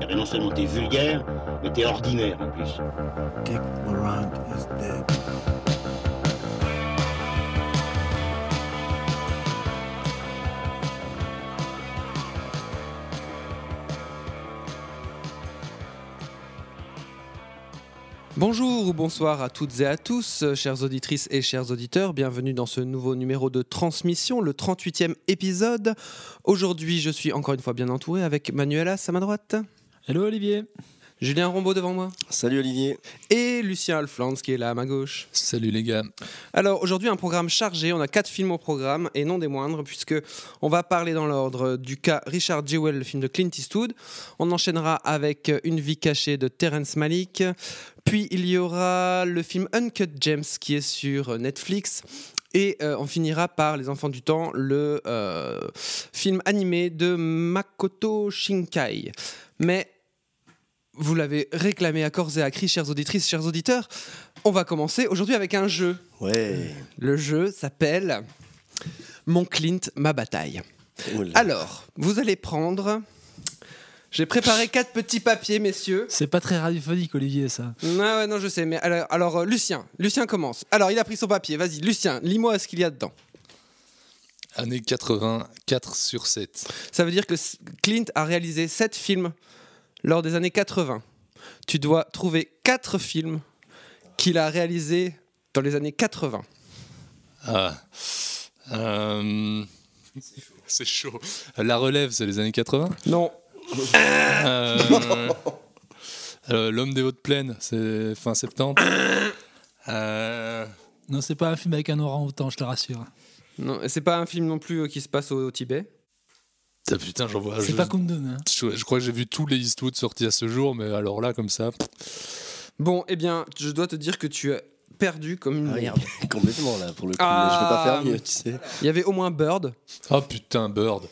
Eh Et non seulement t'es vulgaire, mais t'es ordinaire en plus. Dick Laurent is dead. Bonjour ou bonsoir à toutes et à tous, euh, chères auditrices et chers auditeurs. Bienvenue dans ce nouveau numéro de transmission, le 38e épisode. Aujourd'hui, je suis encore une fois bien entouré avec Manuela à ma droite, Hello Olivier. Julien Rombaud devant moi Salut Olivier. et Lucien Alflands qui est là à ma gauche. Salut les gars. Alors aujourd'hui, un programme chargé. On a quatre films au programme et non des moindres, puisque on va parler dans l'ordre du cas Richard Jewell, le film de Clint Eastwood. On enchaînera avec Une vie cachée de Terrence Malick. Puis il y aura le film Uncut Gems qui est sur Netflix. Et euh, on finira par Les Enfants du Temps, le euh, film animé de Makoto Shinkai. Mais vous l'avez réclamé à corps et à cri, chères auditrices, chers auditeurs. On va commencer aujourd'hui avec un jeu. Ouais. Le jeu s'appelle Mon Clint, ma bataille. Oula. Alors, vous allez prendre. J'ai préparé quatre petits papiers, messieurs. C'est pas très radiophonique Olivier ça. Non, ouais, non, je sais. Mais alors, alors, euh, Lucien, Lucien commence. Alors, il a pris son papier. Vas-y, Lucien, lis-moi ce qu'il y a dedans. Année 80, 4 sur 7. Ça veut dire que Clint a réalisé sept films lors des années 80. Tu dois trouver quatre films qu'il a réalisés dans les années 80. Ah. Euh, C'est chaud. La relève, c'est les années 80. Non. Euh, euh, L'homme des hautes plaines, c'est fin 70. Euh, Non, c'est pas un film avec un orang-outan, je te rassure. Non, et c'est pas un film non plus qui se passe au, au Tibet? Ah, putain, j'en vois. c'est Je, pas Kundun. Hein. je, je crois que j'ai vu tous les Eastwood sortis à ce jour, mais alors là, comme ça. Bon, eh bien, je dois te dire que tu as perdu comme une Ah merde. complètement là pour le coup. Ah. mais je vais pas faire mieux, tu sais. Il y avait au moins Bird. Oh putain, Bird.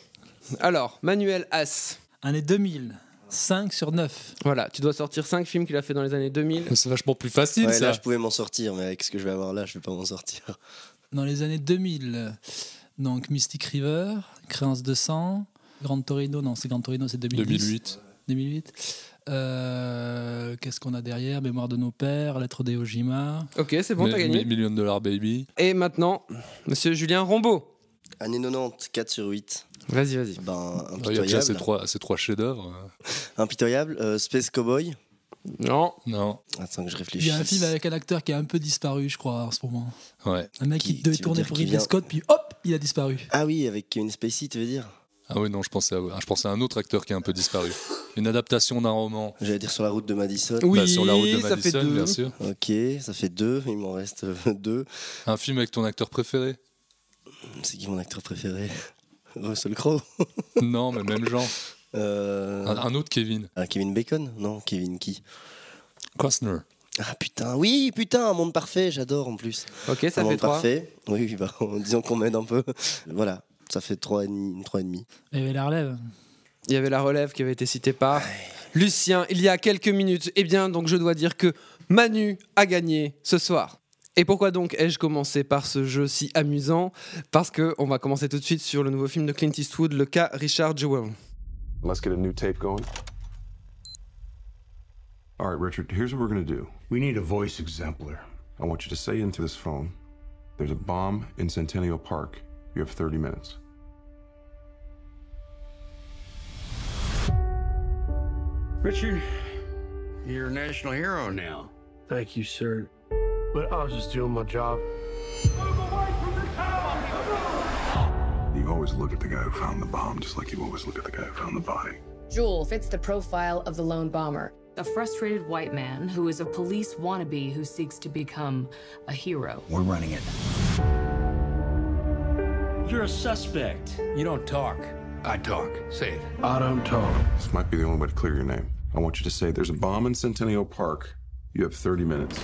Alors, Manuel As. Année 2000. 5 sur 9. Voilà, tu dois sortir 5 films qu'il a fait dans les années 2000. C'est vachement plus facile, Ouais, ça. là je pouvais m'en sortir, mais avec ce que je vais avoir là, je vais pas m'en sortir. Dans les années 2000. euh, Donc Mystic River, Créance de sang, Grand Torino, non c'est Grand Torino, c'est 2010. 2008. 2008. Euh, Qu'est-ce qu'on a derrière? Mémoire de nos pères, Lettre d'Eojima. Ok, c'est bon, t'as gagné. mi- Million Dollar Baby. Et maintenant, monsieur Julien Rombaud. Année 90, 4 sur 8. Vas-y, vas-y. Ben, Il y a déjà ces impitoyable. trois, ces trois chefs-d'œuvre. Impitoyable. euh, Space Cowboy. Non. Non. Attends que je Il réfléchisse. y a un film avec un acteur qui a un peu disparu, je crois, en ce moment. Ouais. Un mec Qui- qui, devait tourner pour Ridley vient- Scott, puis hop, il a disparu. Ah oui, avec Kevin Spacey, tu veux dire? Ah oui, non, je pensais, à, je pensais à un autre acteur qui a un peu disparu. Une adaptation d'un roman. J'allais dire sur la route de Madison. Oui, Bah, sur la route de ça fait Madison, deux. bien sûr. Ok, ça fait deux. Il m'en reste euh, deux. Un film avec ton acteur préféré? C'est qui mon acteur préféré? Russell Crowe. Non, mais même genre. Euh, Un, un autre Kevin. ah, Kevin Bacon? Non, Kevin qui? Costner. Ah putain, oui, putain, un monde parfait, j'adore en plus. Ok, ça un fait monde 3. parfait. Oui, oui, bah, en disant qu'on m'aide un peu. Voilà, ça fait trois et demi. Trois et demi. Il y avait la relève. Il y avait la relève qui avait été citée par Lucien il y a quelques minutes. Eh bien, donc je dois dire que Manu a gagné ce soir. Et pourquoi donc ai-je commencé par ce jeu si amusant? Parce que on va commencer tout de suite sur le nouveau film de Clint Eastwood, le cas Richard Jewell. Let's get a new tape going. All right, Richard, here's what we're going to do. We need a voice exemplar. I want you to say into this phone there's a bomb in Centennial Park. You have 30 minutes. Richard, you're a national hero now. Thank you, sir. But I was just doing my job. You always look at the guy who found the bomb just like you always look at the guy who found the body. Jewel fits the profile of the lone bomber. A frustrated white man who is a police wannabe who seeks to become a hero. We're running it. You're a suspect. You don't talk. I talk. Say it. I don't talk. This might be the only way to clear your name. I want you to say there's a bomb in Centennial Park. You have 30 minutes.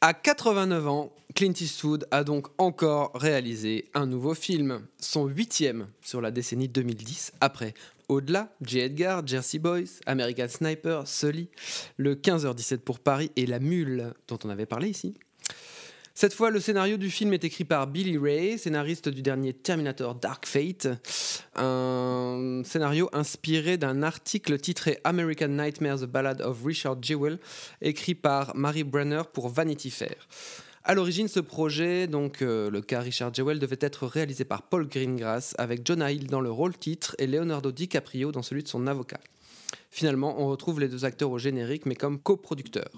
À 89 ans, Clint Eastwood a donc encore réalisé un nouveau film, son huitième sur la décennie 2010, après Au-delà, J. Edgar, Jersey Boys, American Sniper, Sully, le 15h17 pour Paris et La Mule, dont on avait parlé ici. Cette fois, le scénario du film est écrit par Billy Ray, scénariste du dernier Terminator Dark Fate. Un scénario inspiré d'un article titré American Nightmare, The Ballad of Richard Jewell, écrit par Mary Brenner pour Vanity Fair. À l'origine, ce projet, donc euh, le cas Richard Jewell, devait être réalisé par Paul Greengrass avec Jonah Hill dans le rôle titre et Leonardo DiCaprio dans celui de son avocat. Finalement, on retrouve les deux acteurs au générique, mais comme coproducteurs.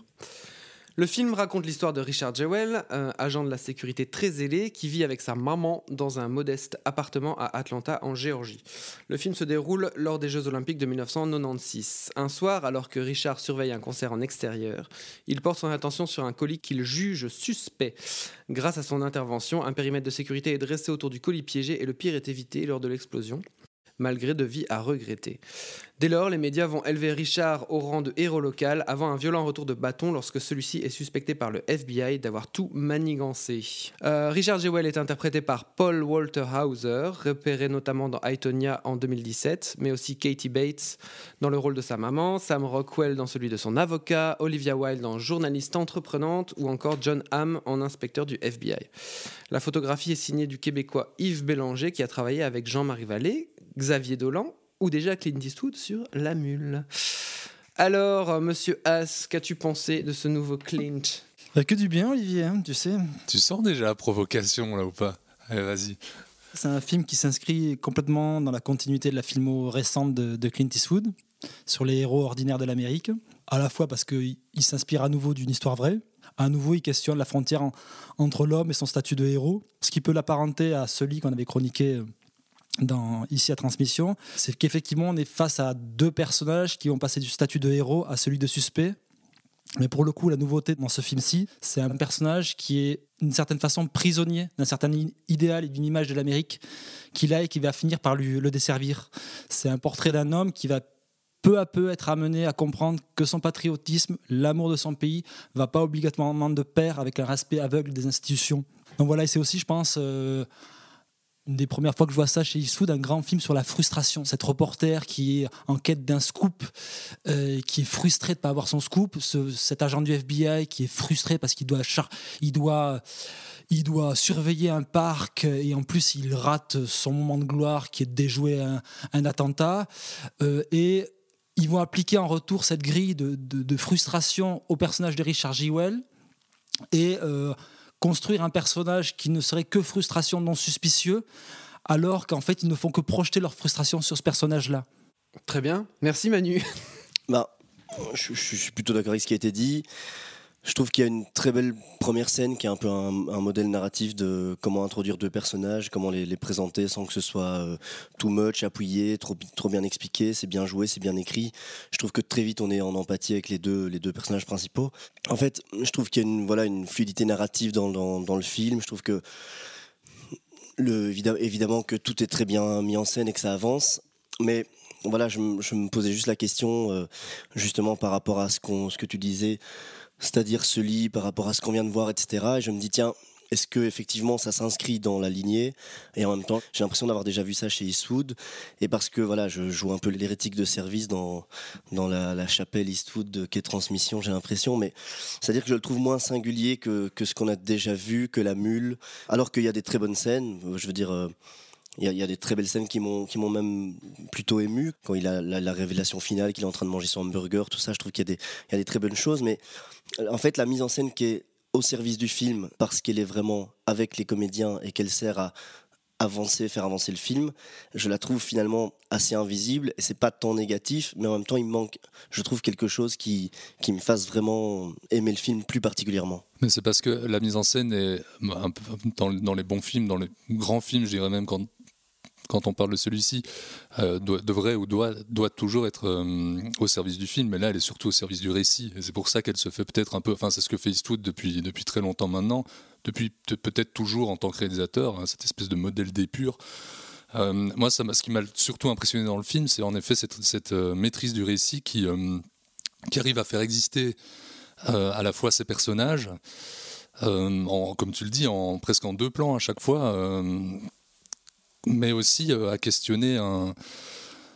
Le film raconte l'histoire de Richard Jewell, un agent de la sécurité très zélé qui vit avec sa maman dans un modeste appartement à Atlanta en Géorgie. Le film se déroule lors des Jeux Olympiques de 1996. Un soir, alors que Richard surveille un concert en extérieur, il porte son attention sur un colis qu'il juge suspect. Grâce à son intervention, un périmètre de sécurité est dressé autour du colis piégé et le pire est évité lors de l'explosion malgré de vie à regretter. Dès lors, les médias vont élever Richard au rang de héros local avant un violent retour de bâton lorsque celui-ci est suspecté par le FBI d'avoir tout manigancé. Euh, Richard Jewell est interprété par Paul Walter Hauser, repéré notamment dans Aitonia en 2017, mais aussi Katie Bates dans le rôle de sa maman, Sam Rockwell dans celui de son avocat, Olivia Wilde en journaliste entreprenante ou encore John Hamm en inspecteur du FBI. La photographie est signée du Québécois Yves Bélanger qui a travaillé avec Jean-Marie Vallée, Xavier Dolan ou déjà Clint Eastwood sur La Mule. Alors, euh, monsieur Haas, qu'as-tu pensé de ce nouveau Clint? Bah, que du bien, Olivier, hein, tu sais. Tu sens déjà la provocation là ou pas? Allez, vas-y. C'est un film qui s'inscrit complètement dans la continuité de la filmo récente de, de Clint Eastwood sur les héros ordinaires de l'Amérique, à la fois parce qu'il il s'inspire à nouveau d'une histoire vraie, à nouveau il questionne la frontière en- entre l'homme et son statut de héros, ce qui peut l'apparenter à celui qu'on avait chroniqué euh, ici à Transmission, c'est qu'effectivement on est face à deux personnages qui vont passer du statut de héros à celui de suspect. Mais pour le coup, la nouveauté dans ce film-ci, c'est un personnage qui est d'une certaine façon prisonnier d'un certain idéal et d'une image de l'Amérique qu'il a et qui va finir par le desservir. C'est un portrait d'un homme qui va peu à peu être amené à comprendre que son patriotisme, l'amour de son pays, va pas obligatoirement de pair avec un respect aveugle des institutions. Donc voilà, et c'est aussi, je pense, euh, une des premières fois que je vois ça chez Eastwood, un grand film sur la frustration. Cette reporter qui est en quête d'un scoop, euh, qui est frustré de ne pas avoir son scoop. Ce- cet agent du FBI qui est frustré parce qu'il doit, surveiller un parc et en plus il rate son moment de gloire qui est de déjouer un, attentat. Euh, et ils vont appliquer en retour cette grille de frustration au personnage de Richard Jewell et euh, construire un personnage qui ne serait que frustration non suspicieux, alors qu'en fait ils ne font que projeter leur frustration sur ce personnage-là. Très bien, merci Manu. Bah, je, je suis plutôt d'accord avec ce qui a été dit. Je trouve qu'il y a une très belle première scène qui est un peu un, modèle narratif de comment introduire deux personnages, comment les, présenter sans que ce soit euh, too much, appuyé, trop, bien expliqué, c'est bien joué, c'est bien écrit. Je trouve que très vite on est en empathie avec les deux, personnages principaux. En fait, je trouve qu'il y a une, fluidité narrative dans, le film. Je trouve que évidemment, que tout est très bien mis en scène et que ça avance, mais voilà, je, me- posais juste la question, euh, justement par rapport à ce que tu disais, c'est-à-dire ce lit, par rapport à ce qu'on vient de voir, etc. Et je me dis, tiens, est-ce que effectivement ça s'inscrit dans la lignée? Et en même temps, j'ai l'impression d'avoir déjà vu ça chez Eastwood. Et parce que voilà, je joue un peu l'hérétique de service dans, dans la, chapelle Eastwood de Quai Transmission, j'ai l'impression. Mais c'est-à-dire que je le trouve moins singulier que, que ce qu'on a déjà vu, que la mule. Alors qu'il y a des très bonnes scènes. Je veux dire. euh, il y, a, des très belles scènes qui m'ont même plutôt ému. Quand il a la, la révélation finale qu'il est en train de manger son hamburger tout ça je trouve qu'il y y a des très bonnes choses. Mais euh, en fait la mise en scène qui est au service du film parce qu'elle est vraiment avec les comédiens et qu'elle sert à avancer faire avancer le film je la trouve finalement assez invisible et c'est pas tant négatif mais en même temps il manque je trouve quelque chose qui qui me fasse vraiment aimer le film plus particulièrement. Mais c'est parce que la mise en scène est dans, dans les bons films, dans les grands films, je dirais même quand, quand on parle de celui-ci, euh, devrait ou doit, doit toujours être euh, au service du film, mais là elle est surtout au service du récit. C'est pour ça qu'elle se fait peut-être un peu, enfin c'est ce que fait Eastwood depuis, depuis très longtemps maintenant, depuis peut- peut-être toujours en tant que réalisateur, hein, cette espèce de modèle d'épure. Euh, moi, ce qui m'a surtout impressionné dans le film, c'est en effet cette, euh, maîtrise du récit qui, qui arrive à faire exister à la fois ces personnages, comme tu le dis, presque en deux plans à chaque fois, mais aussi euh, à questionner un,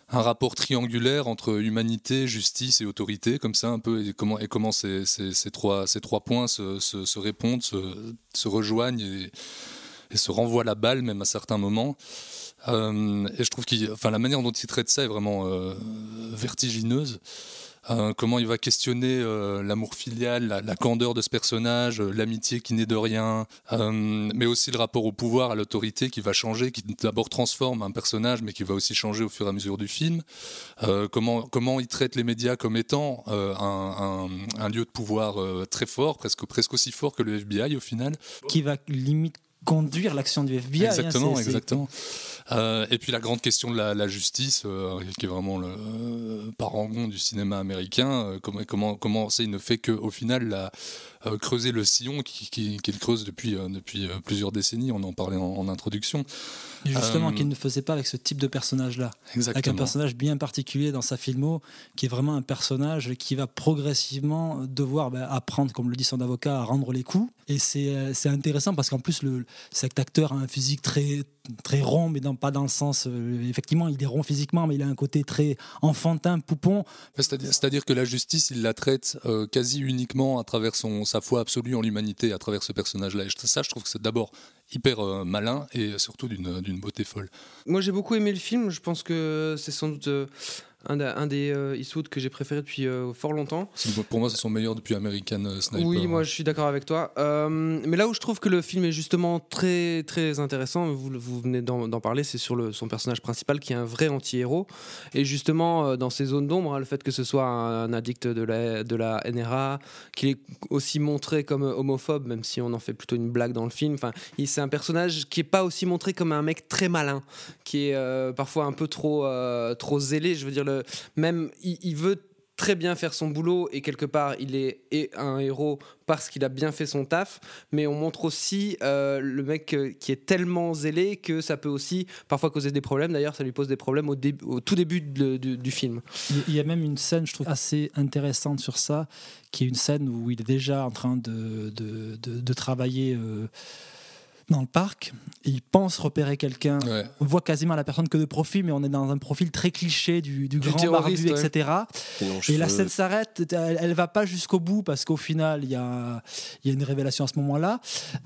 rapport triangulaire entre humanité, justice et autorité, comme ça un peu, et comment, et comment ces, trois, ces trois points se, répondent, se, rejoignent et, se renvoient la balle même à certains moments. Euh, et je trouve que la manière dont il traite ça est vraiment euh, vertigineuse. Euh, comment il va questionner euh, l'amour filial, la, candeur de ce personnage, euh, l'amitié qui naît de rien, mais aussi le rapport au pouvoir, à l'autorité qui va changer, qui d'abord transforme un personnage, mais qui va aussi changer au fur et à mesure du film. comment, comment il traite les médias comme étant un, lieu de pouvoir très fort, presque, presque aussi fort que le FBI au final. Qui va limite conduire l'action du FBI. Exactement, hein, exactement. Euh, et puis la grande question de la, la justice, euh, qui est vraiment le euh, parangon du cinéma américain. Comment, comment, comment il ne fait qu'au final la, creuser le sillon qu'il qui, qui creuse depuis, depuis plusieurs décennies. On en parlait en, en introduction. Justement, qu'il ne faisait pas avec ce type de personnage-là. Avec un personnage bien particulier dans sa filmo, qui est vraiment un personnage qui va progressivement devoir bah, apprendre, comme le dit son avocat, à rendre les coups. Et c'est intéressant parce qu'en plus, le, cet acteur a un physique très, très rond, mais dans, pas dans le sens. Euh, effectivement, il est rond physiquement, mais il a un côté très enfantin, poupon. C'est-à-dire que la justice, il la traite euh, quasi uniquement à travers son, sa foi absolue en l'humanité, à travers ce personnage-là. Et ça, je trouve que c'est d'abord hyper euh, malin et surtout d'une beauté folle. Moi, j'ai beaucoup aimé le film. Je pense que c'est sans doute euh, un, un, des euh, Eastwood que j'ai préféré depuis euh, fort longtemps. Pour moi, c'est son meilleur depuis American euh, Sniper. Oui, moi je suis d'accord avec toi. Euh, mais là où je trouve que le film est justement très très intéressant, vous, vous venez d'en parler, c'est sur le, son personnage principal qui est un vrai anti-héros. Et justement, dans ces zones d'ombre, hein, le fait que ce soit un, un, addict de la, de la NRA, qu'il est aussi montré comme homophobe, même si on en fait plutôt une blague dans le film. Enfin, c'est un personnage qui est pas aussi montré comme un mec très malin, qui est parfois un peu trop, trop zélé. Je veux dire, le, même il, veut très bien faire son boulot et quelque part il est un héros parce qu'il a bien fait son taf. Mais on montre aussi euh, le mec qui est tellement zélé que ça peut aussi parfois causer des problèmes. D'ailleurs ça lui pose des problèmes au, tout début du, film. Il y a même une scène je trouve assez intéressante sur ça qui est une scène où il est déjà en train de, travailler euh, dans le parc, il pense repérer quelqu'un. Ouais. On voit quasiment la personne que de profil, mais on est dans un profil très cliché du, du, du grand barbu, ouais. etc. Et, et la scène s'arrête, elle, elle va pas jusqu'au bout parce qu'au final, il y a, y a une révélation à ce moment-là.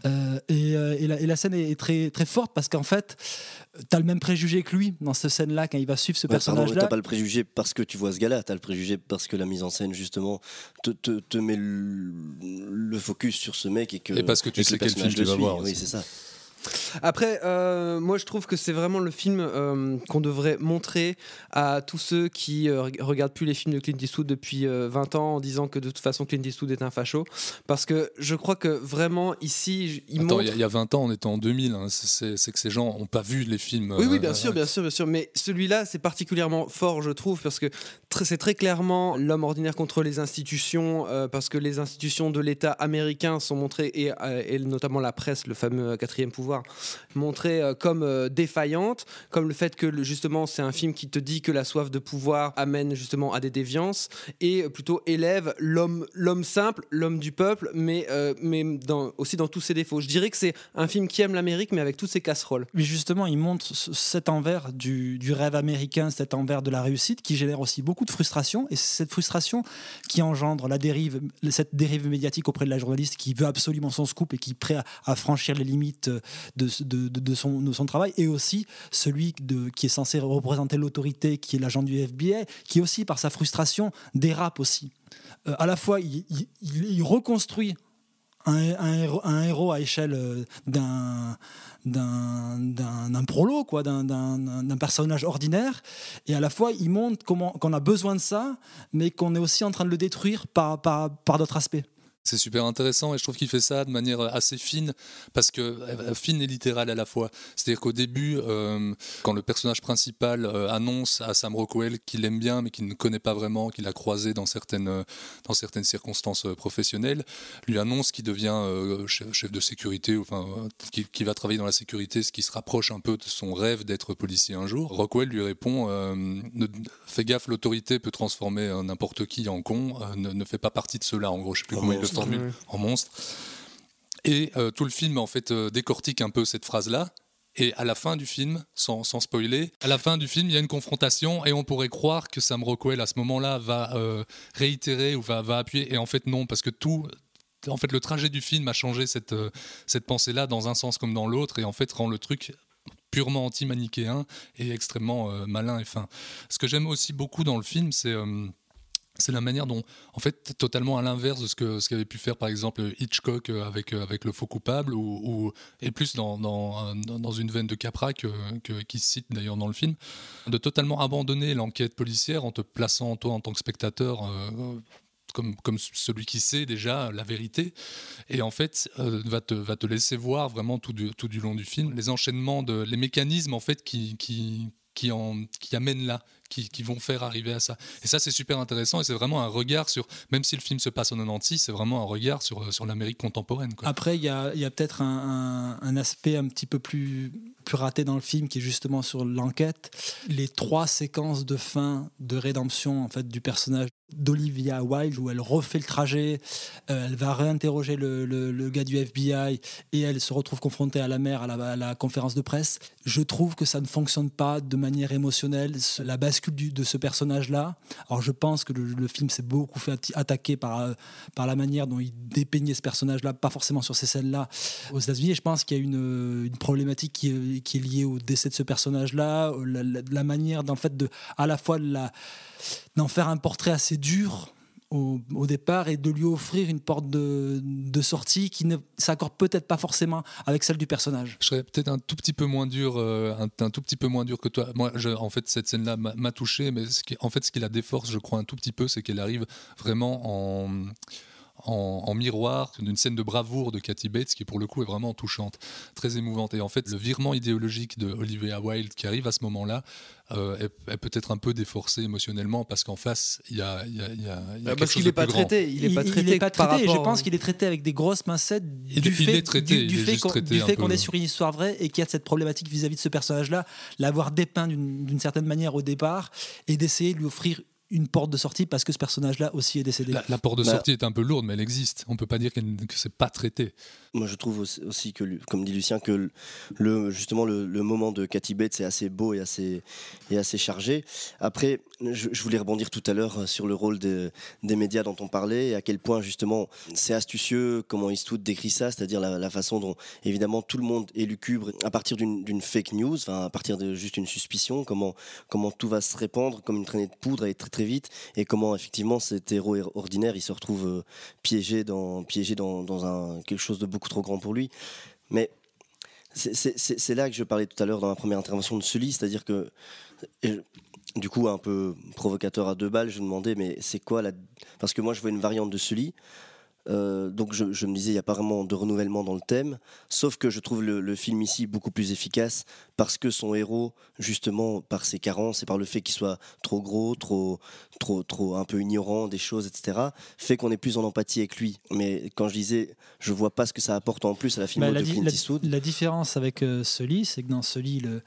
Euh, et, et, la, et, la, scène est très, très forte parce qu'en fait, tu as le même préjugé que lui dans cette scène-là quand il va suivre ce ouais, personnage-là. Tu pas le préjugé parce que tu vois ce gars-là, tu as le préjugé parce que la mise en scène, justement, te, te, te met le, le, focus sur ce mec et que. Et parce que tu sais quel film tu vas voir. Oui, c'est ça. Après, euh, moi je trouve que c'est vraiment le film euh, qu'on devrait montrer à tous ceux qui euh, regardent plus les films de Clint Eastwood depuis 20 ans en disant que de toute façon Clint Eastwood est un facho. Parce que je crois que vraiment ici, il Attends, montre. Il y, y, a 20 ans, on était en 2000. Hein, c'est que ces gens n'ont pas vu les films. Oui, oui, bien sûr, bien sûr, bien sûr. Mais celui-là, c'est particulièrement fort, je trouve, parce que c'est très clairement l'homme ordinaire contre les institutions, parce que les institutions de l'État américain sont montrées, et, et notamment la presse, le fameux quatrième pouvoir montrée euh, comme euh, défaillante, comme le fait que justement c'est un film qui te dit que la soif de pouvoir amène justement à des déviances et plutôt élève l'homme l'homme simple, l'homme du peuple, mais euh, mais aussi dans tous ses défauts. Je dirais que c'est un film qui aime l'Amérique, mais avec toutes ses casseroles. Mais justement, il montre cet envers du, rêve américain, cet envers de la réussite, qui génère aussi beaucoup de frustration, et cette frustration qui engendre la dérive, cette dérive médiatique auprès de la journaliste qui veut absolument son scoop et qui est prêt à franchir les limites de, son, travail, et aussi celui qui est censé représenter l'autorité, qui est l'agent du FBI, qui aussi, par sa frustration, dérape aussi. Euh, à la fois, il, reconstruit un, héros, à échelle euh, d'un d'un prolo quoi d'un personnage ordinaire et à la fois il montre qu'on a besoin de ça mais qu'on est aussi en train de le détruire par, par, par d'autres aspects c'est super intéressant et je trouve qu'il fait ça de manière assez fine parce que euh, fine et littérale à la fois. C'est-à-dire qu'au début, euh, quand le personnage principal euh, annonce à Sam Rockwell qu'il aime bien mais qu'il ne connaît pas vraiment, qu'il a croisé dans certaines dans certaines circonstances professionnelles, lui annonce qu'il devient euh, chef, chef, de sécurité, enfin qui, qui, va travailler dans la sécurité, ce qui se rapproche un peu de son rêve d'être policier un jour. Rockwell lui répond ne, fais gaffe, l'autorité peut transformer n'importe qui en con, ne, ne, fait pas partie de cela. En gros, je sais plus oh comment il le en monstre. Et euh, tout le film en fait euh, décortique un peu cette phrase-là. Et à la fin du film, sans, sans, spoiler, à la fin du film, il y a une confrontation et on pourrait croire que Sam Rockwell, à ce moment-là, va euh, réitérer ou va, va appuyer. Et en fait, non, parce que tout, en fait, le trajet du film a changé cette, cette pensée-là dans un sens comme dans l'autre et en fait rend le truc purement anti-manichéen et extrêmement euh, malin et fin. Ce que j'aime aussi beaucoup dans le film, c'est euh, c'est la manière dont, en fait, totalement à l'inverse de ce ce qu'avait pu faire par exemple Hitchcock euh, avec avec le faux coupable ou, et plus dans, dans, dans une veine de Capra que, qui cite d'ailleurs dans le film, de totalement abandonner l'enquête policière en te plaçant toi en tant que spectateur. Euh, comme, comme, celui qui sait déjà la vérité, et en fait euh, va, te, va te laisser voir vraiment tout du, tout du long du film les enchaînements, de, les mécanismes en fait qui, qui, qui, qui amènent là, qui, vont faire arriver à ça. Et ça, c'est super intéressant et c'est vraiment un regard sur, même si le film se passe en 96, c'est vraiment un regard sur, sur l'Amérique contemporaine. Après, il y a, y a peut-être un, aspect un petit peu plus, plus dans le film qui est justement sur l'enquête. Les trois séquences de fin de rédemption en fait, du personnage d'Olivia Wilde où elle refait le trajet, euh, elle va réinterroger le, le, gars du FBI et elle se retrouve confrontée à la mère à la, conférence de presse. Je trouve que ça ne fonctionne pas de manière émotionnelle, la bascule de ce personnage-là. Alors je pense que le, film s'est beaucoup fait attaquer par, euh, par la manière dont il dépeignait ce personnage-là, pas forcément sur ces scènes-là aux États-Unis. Je pense qu'il y a une, une problématique qui qui est, liée au décès de ce personnage-là, la, la, manière d'en fait de à la fois de d'en faire un portrait assez dur au, départ et de lui offrir une porte de, de sortie qui ne s'accorde peut-être pas forcément avec celle du personnage. Je serais peut-être un tout petit peu moins dur, euh, un, tout petit peu moins dur que toi. Moi, en fait, cette scène-là m'a touché, mais en fait, ce qui la déforce, je crois un tout petit peu, c'est qu'elle arrive vraiment en en, en miroir d'une scène de bravoure de Cathy Bates qui pour le coup est vraiment touchante, très émouvante. Et en fait, le virement idéologique de Olivia Wilde qui arrive à ce moment-là euh, est, est peut-être un peu déforcé émotionnellement parce qu'en face, il y a, y a, y a, y a parce qu'il n'est pas, traité. Il n'est pas traité. Pas traité. Je pense qu'il est traité avec des grosses pincettes il, du fait, traité, du, du fait qu'on qu est sur une histoire vraie et qu'il y a cette problématique vis-à-vis -vis de ce personnage-là, l'avoir dépeint d'une certaine manière au départ et d'essayer de lui offrir une porte de sortie parce que ce personnage-là aussi est décédé. La, la porte de bah, sortie est un peu lourde, mais elle existe. On peut pas dire qu que c'est pas traité. Moi, je trouve aussi que, comme dit Lucien, que le, justement le, le moment de Cathy Bates est assez beau et assez, et assez chargé. Après, je, je voulais rebondir tout à l'heure sur le rôle de, des médias dont on parlait et à quel point justement c'est astucieux comment Eastwood décrit ça, c'est-à-dire la, la, façon dont évidemment tout le monde est lucubre à partir d'une fake news, à partir de juste une suspicion, comment, comment tout va se répandre comme une traînée de poudre et très très vite et comment effectivement cet héros ordinaire il se retrouve euh, piégé dans, piégé dans, dans un, quelque chose de beaucoup trop grand pour lui. Mais c'est là que je parlais tout à l'heure dans la première intervention de Sully, c'est-à-dire que du coup un peu provocateur à deux balles, je demandais mais c'est quoi la parce que moi je vois une variante de Sully euh, donc je, je, me disais il n'y a pas vraiment de renouvellement dans le thème sauf que je trouve le, le, film ici beaucoup plus efficace parce que son héros justement par ses carences et par le fait qu'il soit trop gros trop trop trop un peu ignorant des choses etc fait qu'on est plus en empathie avec lui. Mais quand je disais je vois pas ce que ça apporte en plus à la film bah, de Clint Eastwood. la, la différence avec euh, lit c'est que dans lit le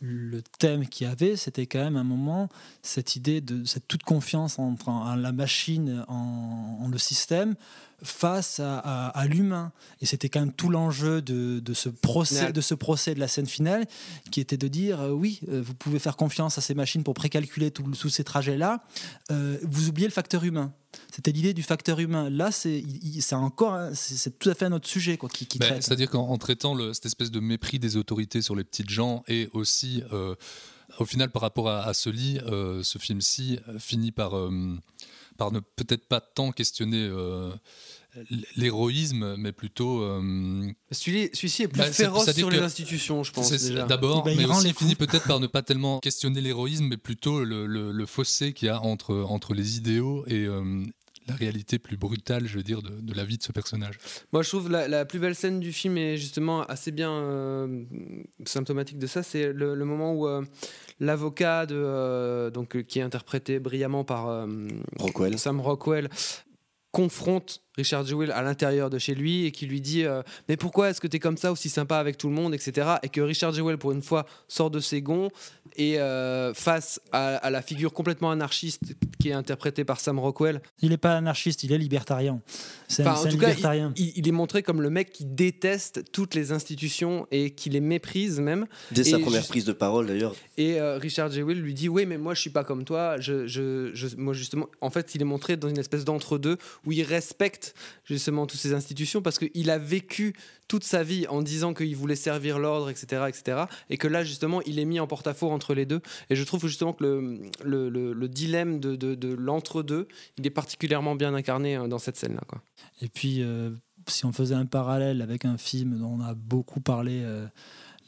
le thème qu'il y avait, c'était quand même un moment, cette idée de cette toute confiance entre en, en la machine, en, en, le système, face à, à, à l'humain. Et c'était quand même tout l'enjeu de, de, ce procès, de ce procès de la scène finale, qui était de dire euh, oui, euh, vous pouvez faire confiance à ces machines pour précalculer tous ces trajets-là, euh, vous oubliez le facteur humain. C'était l'idée du facteur humain. Là, c'est encore, c'est tout à fait un autre sujet quoi, qui, qui ben, C'est-à-dire qu'en traitant le, cette espèce de mépris des autorités sur les petites gens et aussi, euh, au final, par rapport à, à ce lit, euh, ce film-ci finit par, euh, par ne peut-être pas tant questionner euh, l'héroïsme, mais plutôt. Euh... Celui-ci est plus bah, féroce sur les institutions, je pense. D'abord, bah, mais aussi finit peut-être par ne pas tellement questionner l'héroïsme, mais plutôt le, le, le fossé qu'il y a entre, entre les idéaux et, euh, la réalité plus brutale, je veux dire, de, de, la vie de ce personnage. Moi, je trouve la, la plus belle scène du film est justement assez bien euh, symptomatique de ça. C'est le, le, moment où euh, l'avocat euh, donc qui est interprété brillamment par Rockwell. Sam Rockwell confronte Richard Jewell à l'intérieur de chez lui et qui lui dit euh, mais pourquoi est-ce que tu es comme ça aussi sympa avec tout le monde etc et que Richard Jewell pour une fois sort de ses gonds et euh, face à, à la figure complètement anarchiste qui est interprétée par Sam Rockwell Il n'est pas anarchiste, il est libertarien. C'est un, Enfin, c'est en un tout cas, libertarien. il, est montré comme le mec qui déteste toutes les institutions et qui les méprise même. Dès sa première prise de parole d'ailleurs. Et euh, Richard Jewell lui dit oui mais moi je suis pas comme toi. Je, je, je- moi justement en fait il est montré dans une espèce d'entre-deux où il respecte justement toutes ces institutions parce qu'il a vécu toute sa vie en disant qu'il voulait servir l'ordre etc etc et que là justement il est mis en porte-à-faux entre les deux et je trouve justement que le, le, le- le dilemme de, de, de l'entre-deux il est particulièrement bien incarné euh, dans cette scène là quoi. Et puis, euh, si on faisait un parallèle avec un film dont on a beaucoup parlé euh,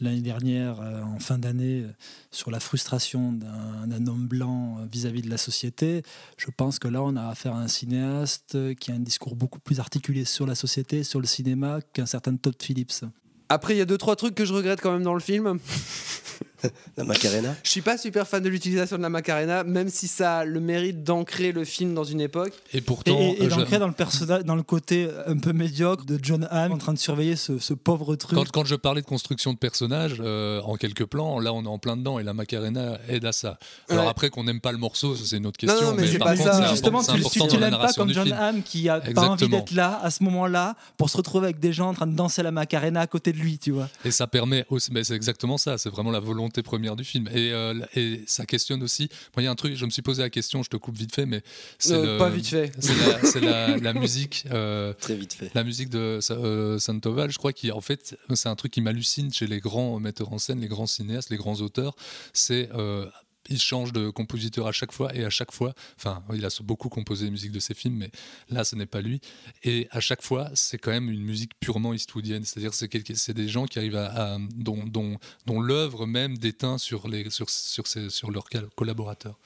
l'année dernière, euh, en fin d'année, euh, sur la frustration d'un homme blanc euh, vis-à-vis de la société, je pense que là, on a affaire à un cinéaste qui a un discours beaucoup plus articulé sur la société, sur le cinéma, qu'un certain Todd Phillips. Après il y a deux trois trucs que je regrette quand même dans le film. La Macarena Je suis pas super fan de l'utilisation de la Macarena, même si ça a le mérite d'ancrer le film dans une époque. Et pourtant, et, et euh, je- d'ancrer dans le personnage, dans le côté un peu médiocre de John Hamm en train de surveiller ce, ce pauvre truc. quand, quand je parlais de construction de personnages euh, en quelques plans, là on est en plein dedans et la Macarena aide à ça. Alors Ouais. après qu'on n'aime pas le morceau, c'est une autre question. non, mais c'est par pas contre, ça. Justement, tu, si tu l'aimes pas comme John film. Hamm qui a pas envie d'être là à ce moment-là pour se retrouver avec des gens en train de danser la Macarena à côté de lui, tu vois. Et ça permet aussi, ben, c'est exactement ça, c'est vraiment la volonté première du film. Et, euh, et ça questionne aussi. Moi, il y a un truc, je me suis posé la question, je te coupe vite fait, mais c'est Euh, le- pas vite fait. C'est la, c'est la- la musique. euh, Très vite fait. La musique de euh, Sandoval, je crois qui en fait, c'est un truc qui m'hallucine chez les grands metteurs en scène, les grands cinéastes, les grands auteurs. C'est euh, il change de compositeur à chaque fois et à chaque fois, enfin, il a beaucoup composé les musiques de ses films, mais là, ce n'est pas lui. Et à chaque fois, c'est quand même une musique purement eastwoodienne, c'est-à-dire c'est c'est des gens qui arrivent à, à- dont, dont, dont l'œuvre même déteint sur les sur sur, ses- sur leurs collaborateurs.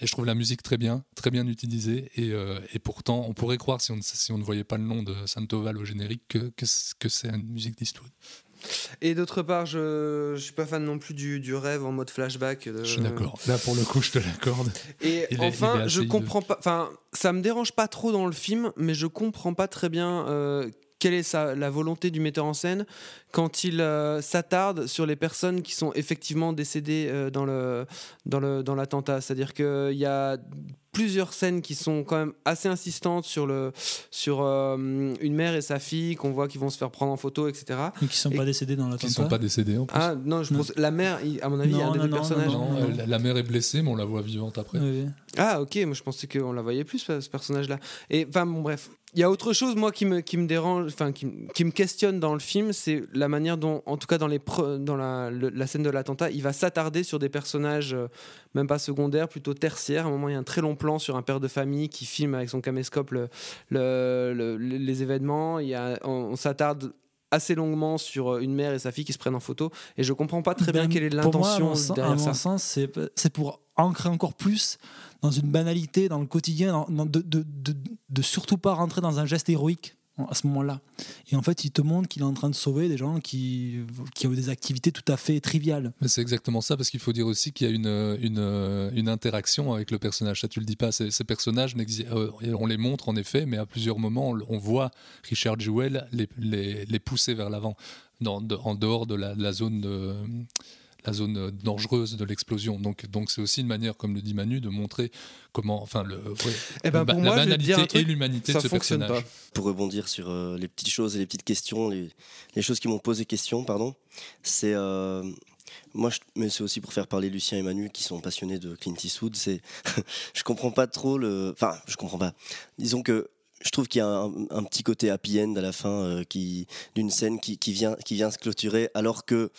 Et je trouve la musique très bien, très bien utilisée. Et, euh, et pourtant, on pourrait croire, si on, ne- si on ne voyait pas le nom de Sandoval au générique, que, que, c- que c'est une musique d'Eastwood. Et d'autre part, je, je suis pas fan non plus du, du rêve en mode flashback. de- Je suis d'accord. Là, pour le coup, je te l'accorde. Et Il enfin, est je comprends pas. Enfin, ça me dérange pas trop dans le film, mais je comprends pas très bien euh, quelle est sa, la volonté du metteur en scène quand il euh, s'attarde sur les personnes qui sont effectivement décédées euh, dans le dans le dans l'attentat. C'est-à-dire qu'il y a plusieurs scènes qui sont quand même assez insistantes sur le sur euh, une mère et sa fille qu'on voit qui vont se faire prendre en photo, etc. Et qui sont pas décédés dans Qui l'attentat. ne sont pas décédés en plus. Ah non, je pense la mère, à mon avis, il y a un Non, des non, deux non, personnages. non, Non, la, la mère est blessée, mais on la voit vivante après. Oui. Ah ok, moi je pensais qu'on la voyait plus ce ce personnage-là. Et enfin bon bref, il y a autre chose moi qui me, qui me dérange, enfin qui, me- qui me questionne dans le film, c'est la manière dont, en tout cas dans, les pre- dans la, le- la scène de l'attentat, il va s'attarder sur des personnages euh, même pas secondaires, plutôt tertiaires. À un moment il y a un très long plan sur un père de famille qui filme avec son caméscope le, le- le- les événements. Il y a, on, on s'attarde assez longuement sur euh, une mère et sa fille qui se prennent en photo et je comprends pas très bien Ben, quelle est l'intention derrière À mon ça. sens, c'est c'est pour ancrer encore plus dans une banalité, dans le quotidien, dans- dans- de, de, de, de surtout pas rentrer dans un geste héroïque à ce moment-là. Et en fait, il te montre qu'il est en train de sauver des gens qui, qui ont des activités tout à fait triviales. C'est exactement ça, parce qu'il faut dire aussi qu'il y a une, une, interaction avec le personnage. Ça, tu le dis pas. Ces, personnages, euh, on les montre en effet, mais à plusieurs moments, on, voit Richard Jewell les, les, les pousser vers l'avant, en dehors de la, de la zone de- la zone euh, dangereuse de l'explosion. Donc, donc c'est aussi une manière, comme le dit Manu, de montrer comment, enfin, le, ouais, Eh ben, pour la moi, te banalité et l'humanité de ce fonctionne personnage. pas. Pour rebondir sur euh, les petites choses et les petites questions, les, les choses qui m'ont posé question, pardon, c'est euh, moi, je- mais c'est aussi pour faire parler Lucien et Manu qui sont passionnés de Clint Eastwood. C'est, je comprends pas trop le, enfin, je comprends pas. Disons que je trouve qu'il y a un, un petit côté happy end à la fin euh, qui d'une scène qui, qui vient qui vient se clôturer alors que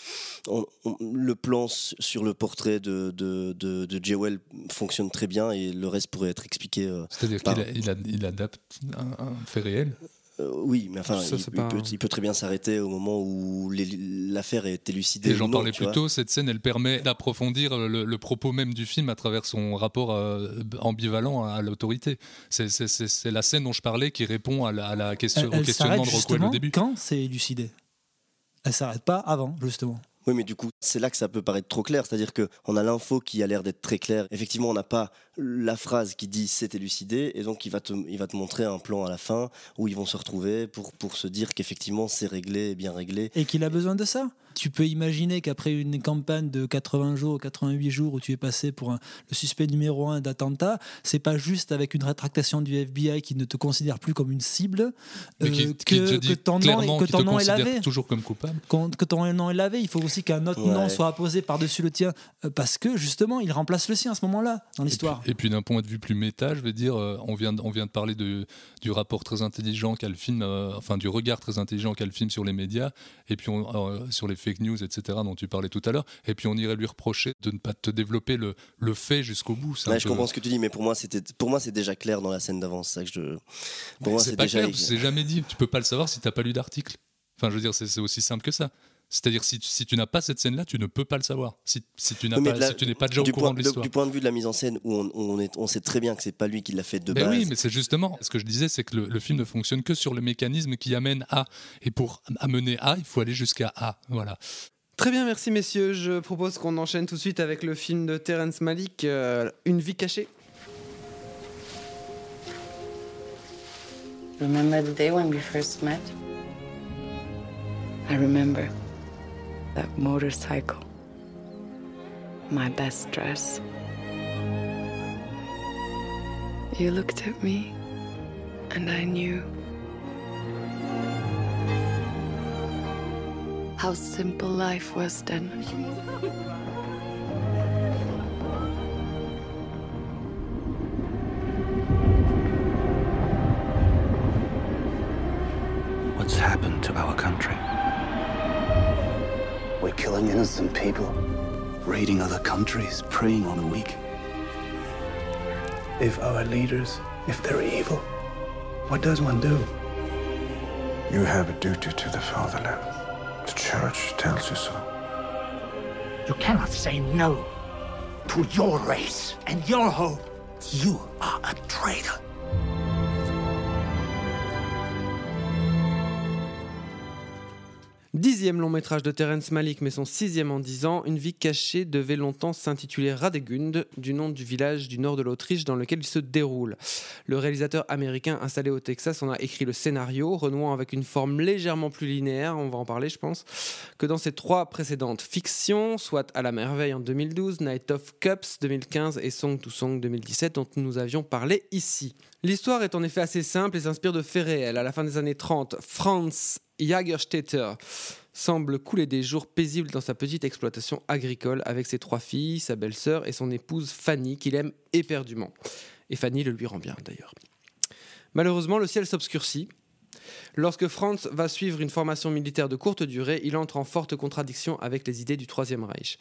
on- on- le plan sur le portrait de de, de, de Jewel fonctionne très bien et le reste pourrait être expliqué euh, C'est-à-dire par- qu'il il, il adapte un, un fait réel. Euh, oui, mais enfin, Ça, il, c'est il pas- peut, il peut très bien s'arrêter au moment où l'affaire est élucidée. Et j'en parlais plus tôt, cette scène, elle permet d'approfondir le, le propos même du film à travers son rapport euh, ambivalent à l'autorité. C'est- la scène dont je parlais qui répond à la, à la question, Elle, au elle questionnement s'arrête de Rockwell au début. quand c'est élucidé? Elle s'arrête pas avant, justement. Oui, mais du coup, c'est là que ça peut paraître trop clair. C'est-à-dire qu'on a l'info qui a l'air d'être très claire. Effectivement, on n'a pas la phrase qui dit c'est élucidé, et donc il va, te, il va te montrer un plan à la fin où ils vont se retrouver pour, pour se dire qu'effectivement c'est réglé et bien réglé. Et qu'il a besoin de ça. Tu peux imaginer qu'après une campagne de 80 jours, 88 jours où tu es passé pour un- le suspect numéro un d'attentat, c'est pas juste avec une rétractation du FBI qui ne te considère plus comme une cible euh, qui que, que ton nom, est, que ton nom lavé. toujours comme coupable. Qu'on- que ton nom est lavé, il faut aussi qu'un autre Ouais. nom soit apposé par-dessus le tien, euh, parce que justement, il remplace le sien à ce moment-là dans l'histoire. Et puis d'un point de vue plus méta, je vais dire, euh, on vient, de- on vient de parler de, du rapport très intelligent qu'a le film, euh, enfin du regard très intelligent qu'a le film sur les médias, et puis on- euh, sur les fake news, etc., dont tu parlais tout à l'heure, et puis on irait lui reprocher de ne pas te développer le, le fait jusqu'au bout. Ouais, je peu- comprends ce que tu dis, mais pour moi, c'était, pour moi, c'est déjà clair dans la scène d'avant. C'est je. Pour moi, c'est c'est pas déjà. clair, c'est jamais dit. Tu peux pas le savoir si t'as pas lu d'article. Enfin, je veux dire, c'est c'est aussi simple que ça. C'est-à-dire, si, tu- si tu n'as pas cette scène-là, tu ne peux pas le savoir. Si, si tu n'as Oui, mais pas, si tu n'es pas déjà du au courant point, de l'histoire. du point de vue de la mise en scène, où on, on est, on sait très bien que c'est pas lui qui l'a fait de Ben base. oui, mais c'est justement ce que je disais, c'est que le, le film ne fonctionne que sur le mécanisme qui amène à. Et pour amener à, il faut aller jusqu'à A. Voilà. Très bien, merci messieurs. Je propose qu'on enchaîne tout de suite avec le film de Terrence Malick, euh, Une vie cachée. Remember the day when we first met? I remember that motorcycle, my best dress. You looked at me, and I knew how simple life was then. Killing innocent people, raiding other countries, preying on the weak. If our leaders, if they're evil, what does one do? You have a duty to the fatherland. The church tells you so. You cannot say no to your race and your hope. You are a traitor. Dixième long métrage de Terrence Malick, mais son sixième en dix ans, Une vie cachée devait longtemps s'intituler Radegund, du nom du village du nord de l'Autriche dans lequel il se déroule. Le réalisateur américain installé au Texas en a écrit le scénario, renouant avec une forme légèrement plus linéaire, on va en parler je pense, que dans ses trois précédentes fictions, soit À la merveille en 2012, Night of Cups 2015 et Song to Song 2017 dont nous avions parlé ici. L'histoire est en effet assez simple et s'inspire de faits réels. À la fin des années 30, Franz Jagerstätter semble couler des jours paisibles dans sa petite exploitation agricole avec ses trois filles, sa belle-sœur et son épouse Fanny qu'il aime éperdument. Et Fanny le lui rend bien d'ailleurs. Malheureusement, le ciel s'obscurcit. Lorsque Franz va suivre une formation militaire de courte durée, il entre en forte contradiction avec les idées du Troisième Reich.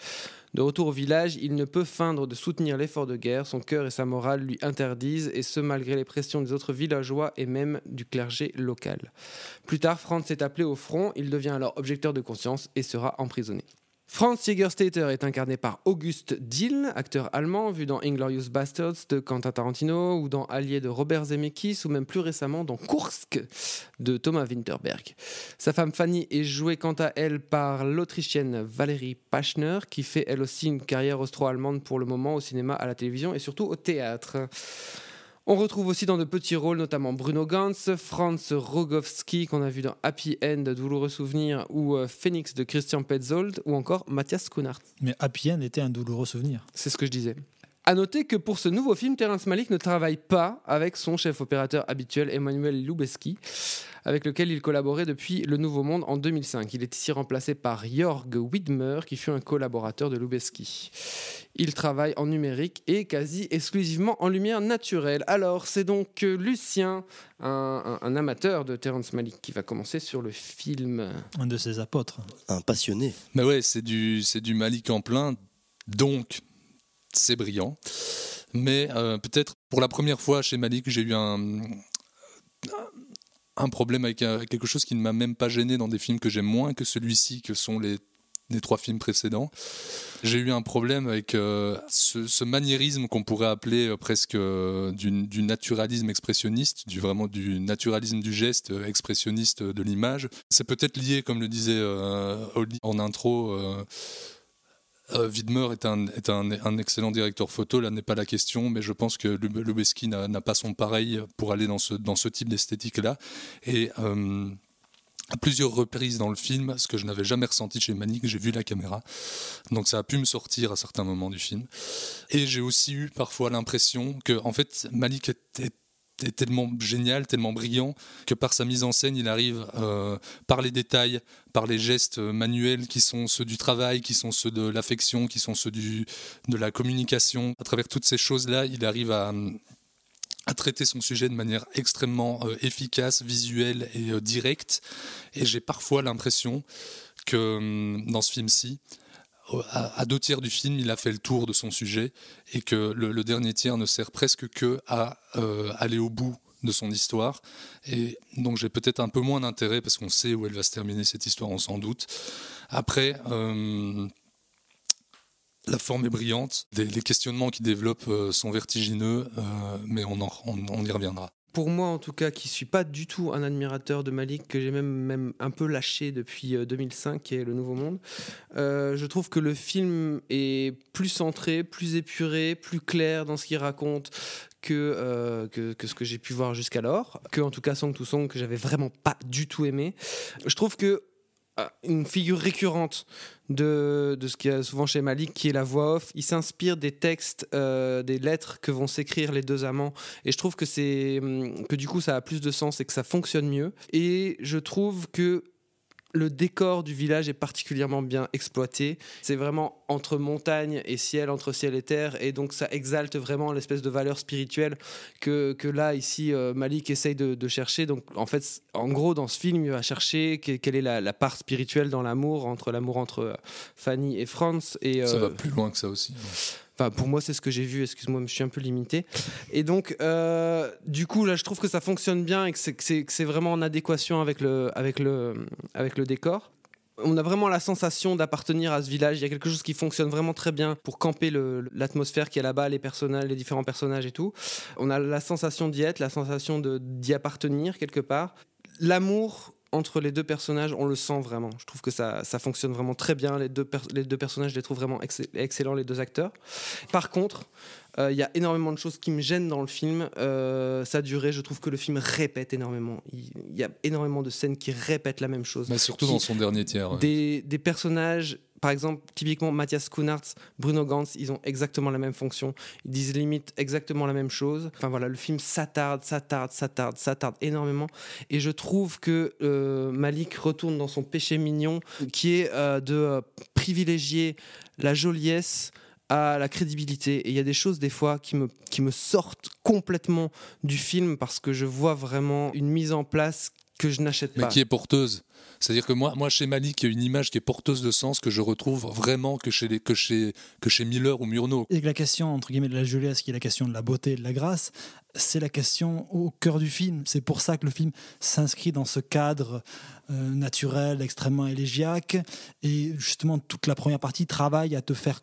De retour au village, il ne peut feindre de soutenir l'effort de guerre, son cœur et sa morale lui interdisent, et ce malgré les pressions des autres villageois et même du clergé local. Plus tard, Franz est appelé au front, il devient alors objecteur de conscience et sera emprisonné. Franz Jägerstätter est incarné par August Dill, acteur allemand vu dans Inglorious Bastards de Quentin Tarantino ou dans Allié de Robert Zemeckis ou même plus récemment dans Kursk de Thomas Winterberg. Sa femme Fanny est jouée quant à elle par l'Autrichienne Valérie Pachner qui fait elle aussi une carrière austro-allemande pour le moment au cinéma, à la télévision et surtout au théâtre. On retrouve aussi dans de petits rôles, notamment Bruno Gantz, Franz Rogowski, qu'on a vu dans Happy End, Douloureux Souvenir, ou euh, Phoenix de Christian Petzold, ou encore Mathias Schoenaert. Mais Happy End était un douloureux souvenir. C'est ce que je disais. À noter que pour ce nouveau film, Terrence Malick ne travaille pas avec son chef opérateur habituel Emmanuel Lubezki, avec lequel il collaborait depuis Le Nouveau Monde en 2005. Il est ici remplacé par Jörg Widmer, qui fut un collaborateur de Lubezki. Il travaille en numérique et quasi exclusivement en lumière naturelle. Alors, c'est donc euh, Lucien, un, un- un amateur de Terrence Malick, qui va commencer sur le film. Un de ses apôtres. Un passionné. Mais ouais, c'est du, c'est du Malik en plein, donc c'est brillant. Mais euh, peut-être pour la première fois chez Malik, j'ai eu un, un problème avec euh, quelque chose qui ne m'a même pas gêné dans des films que j'aime moins que celui-ci, que sont les trois films précédents. J'ai eu un problème avec euh, ce, maniérisme qu'on pourrait appeler presque du, naturalisme expressionniste, du vraiment du naturalisme du geste expressionniste de l'image. C'est peut-être lié, comme le disait Oli en intro. Widmer est, un, excellent directeur photo, là n'est pas la question, mais je pense que Lubeski n'a pas son pareil pour aller dans ce, type d'esthétique-là. Et à plusieurs reprises dans le film, ce que je n'avais jamais ressenti chez Manic, j'ai vu la caméra. Donc ça a pu me sortir à certains moments du film. Et j'ai aussi eu parfois l'impression que, en fait, Malik était tellement génial, tellement brillant, que par sa mise en scène, il arrive euh, par les détails, par les gestes manuels qui sont ceux du travail, qui sont ceux de l'affection, qui sont ceux du, de la communication. À travers toutes ces choses-là, il arrive à, à traiter son sujet de manière extrêmement euh, efficace, visuelle et euh, directe. Et j'ai parfois l'impression que hum, dans ce film-ci, à, deux tiers du film, il a fait le tour de son sujet et que le, dernier tiers ne sert presque que à euh, aller au bout de son histoire. Et donc j'ai peut-être un peu moins d'intérêt parce qu'on sait où elle va se terminer cette histoire, on s'en doute. Après, hum, la forme est brillante, les questionnements qui développent euh, sont vertigineux, euh, mais on, y reviendra pour moi en tout cas, qui suis pas du tout un admirateur de Malik, que j'ai même, même un peu lâché depuis 2005, euh, qui est Le Nouveau Monde, je trouve que le film est plus centré, plus épuré, plus clair dans ce qu'il raconte que, que, que, ce que j'ai pu voir jusqu'alors, que en tout cas Song to Song, que j'avais vraiment pas du tout aimé. Je trouve que une figure récurrente de, de ce qu'il y a souvent chez Malik, qui est la voix off. Il s'inspire des textes, euh, des lettres que vont s'écrire les deux amants. Et je trouve que, c'est, hum, que du coup, ça a plus de sens et que ça fonctionne mieux. Et je trouve que le décor du village est particulièrement bien exploité. C'est vraiment entre montagne et ciel, entre ciel et terre, et donc ça exalte vraiment l'espèce de valeur spirituelle que, que là, ici, euh, Malik essaye de, chercher. Donc en fait, en gros, dans ce film, il va chercher quelle est la, part spirituelle dans l'amour, entre l'amour entre euh, Fanny et Franz. Et, ça va plus loin que ça aussi. Enfin, pour moi, c'est ce que j'ai vu. Excuse-moi, je suis un peu limité. Et donc, euh, du coup, là, je trouve que ça fonctionne bien et que c'est vraiment en adéquation avec le, décor. On a vraiment la sensation d'appartenir à ce village. Il y a quelque chose qui fonctionne vraiment très bien pour camper l'atmosphère qui est là-bas, les personnages, les différents personnages et tout. On a la sensation d'y être, la sensation d'y appartenir quelque part. L'amour entre les deux personnages, on le sent vraiment. Je trouve que ça, ça fonctionne vraiment très bien. Les deux, les deux personnages, je les trouve vraiment excellents, les deux acteurs. Par contre, euh, il y a énormément de choses qui me gênent dans le film. Euh, sa durée, je trouve que le film répète énormément. Il y a énormément de scènes qui répètent la même chose. Mais surtout dans son dernier tiers. Des, des personnages par exemple, typiquement Mathias Kunartz, Bruno Gantz, ils ont exactement la même fonction. Ils disent limite exactement la même chose. Enfin voilà, le film s'attarde, s'attarde, s'attarde, s'attarde énormément. Et je trouve que euh, Malik retourne dans son péché mignon, qui est euh, de euh, privilégier la joliesse à la crédibilité. Et il y a des choses des fois qui me, qui me sortent complètement du film parce que je vois vraiment une mise en place que je n'achète pas. Mais qui est porteuse. C'est-à-dire que moi, moi, chez Malik, il y a une image qui est porteuse de sens que je retrouve vraiment que chez, les, que chez, que chez Miller ou Murnau. Et la question, entre guillemets, de la joliesse, qui est la question de la beauté et de la grâce, c'est la question au cœur du film. C'est pour ça que le film s'inscrit dans ce cadre euh, naturel, extrêmement élégiaque. Et justement, toute la première partie travaille à te faire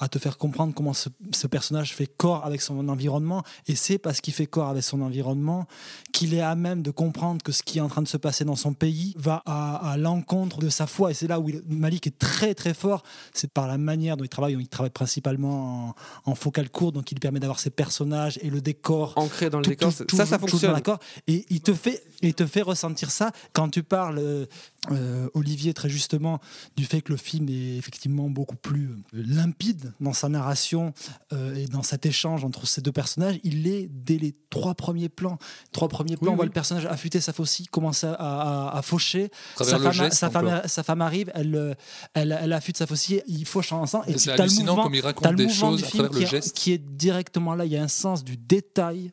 à te faire comprendre comment ce, personnage fait corps avec son environnement. Et c'est parce qu'il fait corps avec son environnement qu'il est à même de comprendre que ce qui est en train de se passer dans son pays va à, l'encontre de sa foi. Et c'est là où Malik est très très fort. C'est par la manière dont il travaille. Il travaille principalement en, focal court, donc il permet d'avoir ses personnages et le décor. Ancré dans le décor, ça, ça fonctionne. Et il te, fait, il te fait ressentir ça quand tu parles, euh, Olivier, très justement, du fait que le film est effectivement beaucoup plus limpide dans sa narration euh, et dans cet échange entre ces deux personnages, il est dès les trois premiers plans. Trois premiers plans, on voit le personnage affûter sa faucille, commencer à, faucher. Sa femme, sa, femme, sa femme, arrive, elle, elle, elle affûte sa faucille, il fauche ensemble. Et c'est hallucinant comme il raconte des choses à travers le geste. Qui est directement là, il y a un sens du détail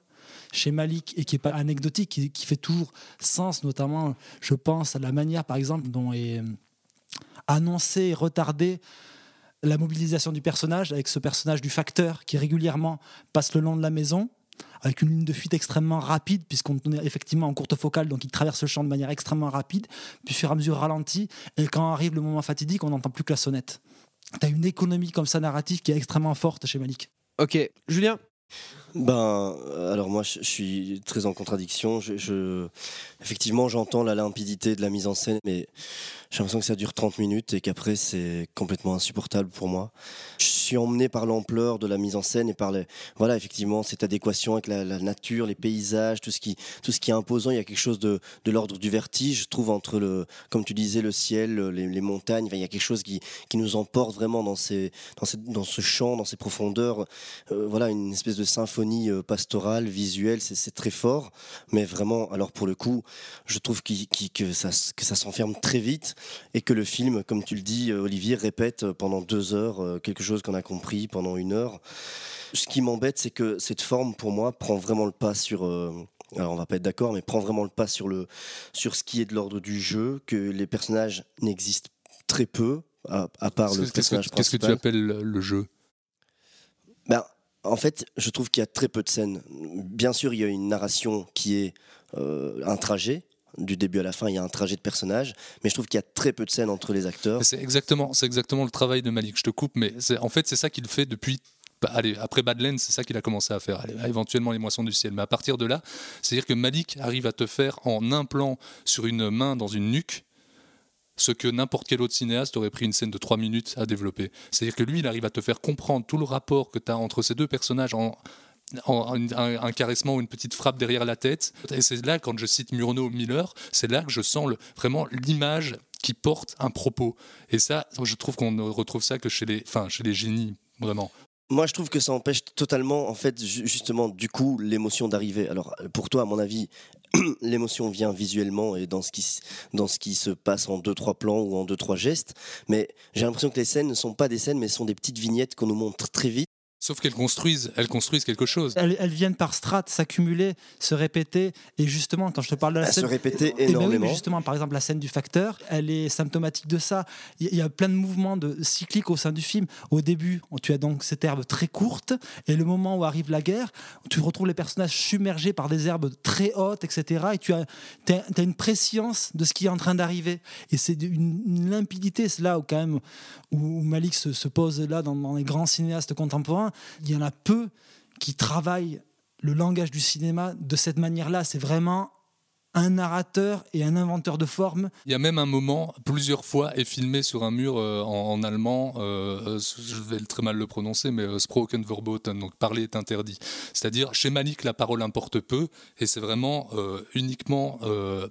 Malik et qui est pas anecdotique, qui, fait toujours sens, notamment, je pense à la manière, par exemple, dont est annoncé et retardé la mobilisation du personnage avec ce personnage du facteur qui régulièrement passe le long de la maison avec une ligne de fuite extrêmement rapide, puisqu'on est effectivement en courte focale, donc il traverse le champ de manière extrêmement rapide, puis au fur et à mesure ralenti, et quand arrive le moment fatidique, on n'entend plus que la sonnette. Tu as une économie comme ça narrative qui est extrêmement forte chez Malik. Ok, Julien? Ben, alors moi, je, suis très en contradiction. Effectivement, j'entends la limpidité de la mise en scène, mais j'ai l'impression que ça dure 30 minutes et qu'après, c'est complètement insupportable pour moi. Je suis emmené par l'ampleur de la mise en scène et par les, voilà, effectivement, cette adéquation avec la, nature, les paysages, tout ce qui, tout ce qui est imposant. Il y a quelque chose de, de l'ordre du vertige, je trouve, entre le, comme tu disais, le ciel, les, montagnes. il y a quelque chose qui, qui nous emporte vraiment dans ces, dans, dans ce champ, dans ces profondeurs. Euh, voilà, une espèce de symphonie euh, pastorale, visuelle. C'est très fort, mais vraiment, alors pour le coup, je trouve que ça, que ça s'enferme très vite et que le film, comme tu le dis, euh, Olivier, répète pendant deux heures euh, quelque chose qu'on a compris pendant une heure. Ce qui m'embête, c'est que cette forme, pour moi, prend vraiment le pas sur. Euh, alors on va pas être d'accord, mais prend vraiment le pas sur, le, sur ce qui est de l'ordre du jeu, que les personnages n'existent très peu, à, part le personnage Qu'est-ce que tu appelles le jeu? Ben, En fait, je trouve qu'il y a très peu de scènes. Bien sûr, il y a une narration qui est un trajet, du début à la fin, il y a un trajet de personnage, mais je trouve qu'il y a très peu de scènes entre les acteurs. C'est exactement, c'est le travail de Malik. Je te coupe, mais en fait, c'est ça qu'il fait depuis bah, après Badlands, c'est ça qu'il a commencé à faire. éventuellement les moissons du ciel. Mais à partir de là, c'est-à-dire que Malik arrive à te faire en un plan sur une main dans une nuque ce que n'importe quel autre cinéaste aurait pris une scène de 3 minutes à développer. C'est-à-dire que lui, il arrive à te faire comprendre tout le rapport que tu as entre ces deux personnages en, un, caressement ou une petite frappe derrière la tête. Et c'est là, quand je cite Murnau Miller, c'est là que je sens vraiment l'image qui porte un propos. Et ça, je trouve qu'on ne retrouve ça que chez les, enfin, chez les génies, vraiment. Moi, je trouve que ça empêche totalement, en fait, justement, du coup, l'émotion d'arriver. Alors, pour toi, à mon avis, l'émotion vient visuellement et dans ce, qui, dans ce qui se passe en deux, trois plans ou en deux, trois gestes. Mais j'ai l'impression que les scènes ne sont pas des scènes, mais sont des petites vignettes qu'on nous montre très vite. Sauf qu'elles construisent, elles construisent quelque chose. Elles, viennent par strates s'accumuler, se répéter. Et justement, quand je te parle de la scène. Se répéter eh ben énormément. justement, par exemple, la scène du facteur, elle est symptomatique de ça. Il y a plein de mouvements de, cycliques au sein du film. Au début, tu as donc cette herbe très courte. Et le moment où arrive la guerre, tu retrouves les personnages submergés par des herbes très hautes, etc. Et tu as, as, une préscience de ce qui est en train d'arriver. Et c'est une, limpidité, c'est là où, quand même, où Malik se, pose là dans, dans les grands cinéastes contemporains il y en a peu qui travaillent le langage du cinéma de cette manière-là. C'est vraiment un narrateur et un inventeur de forme. Il y a même un moment, plusieurs fois, est filmé sur un mur euh, en, allemand, euh, euh, je vais très mal le prononcer, mais Sproken verboten, donc parler est interdit. C'est-à-dire, chez Malik, la parole importe peu, et c'est vraiment uniquement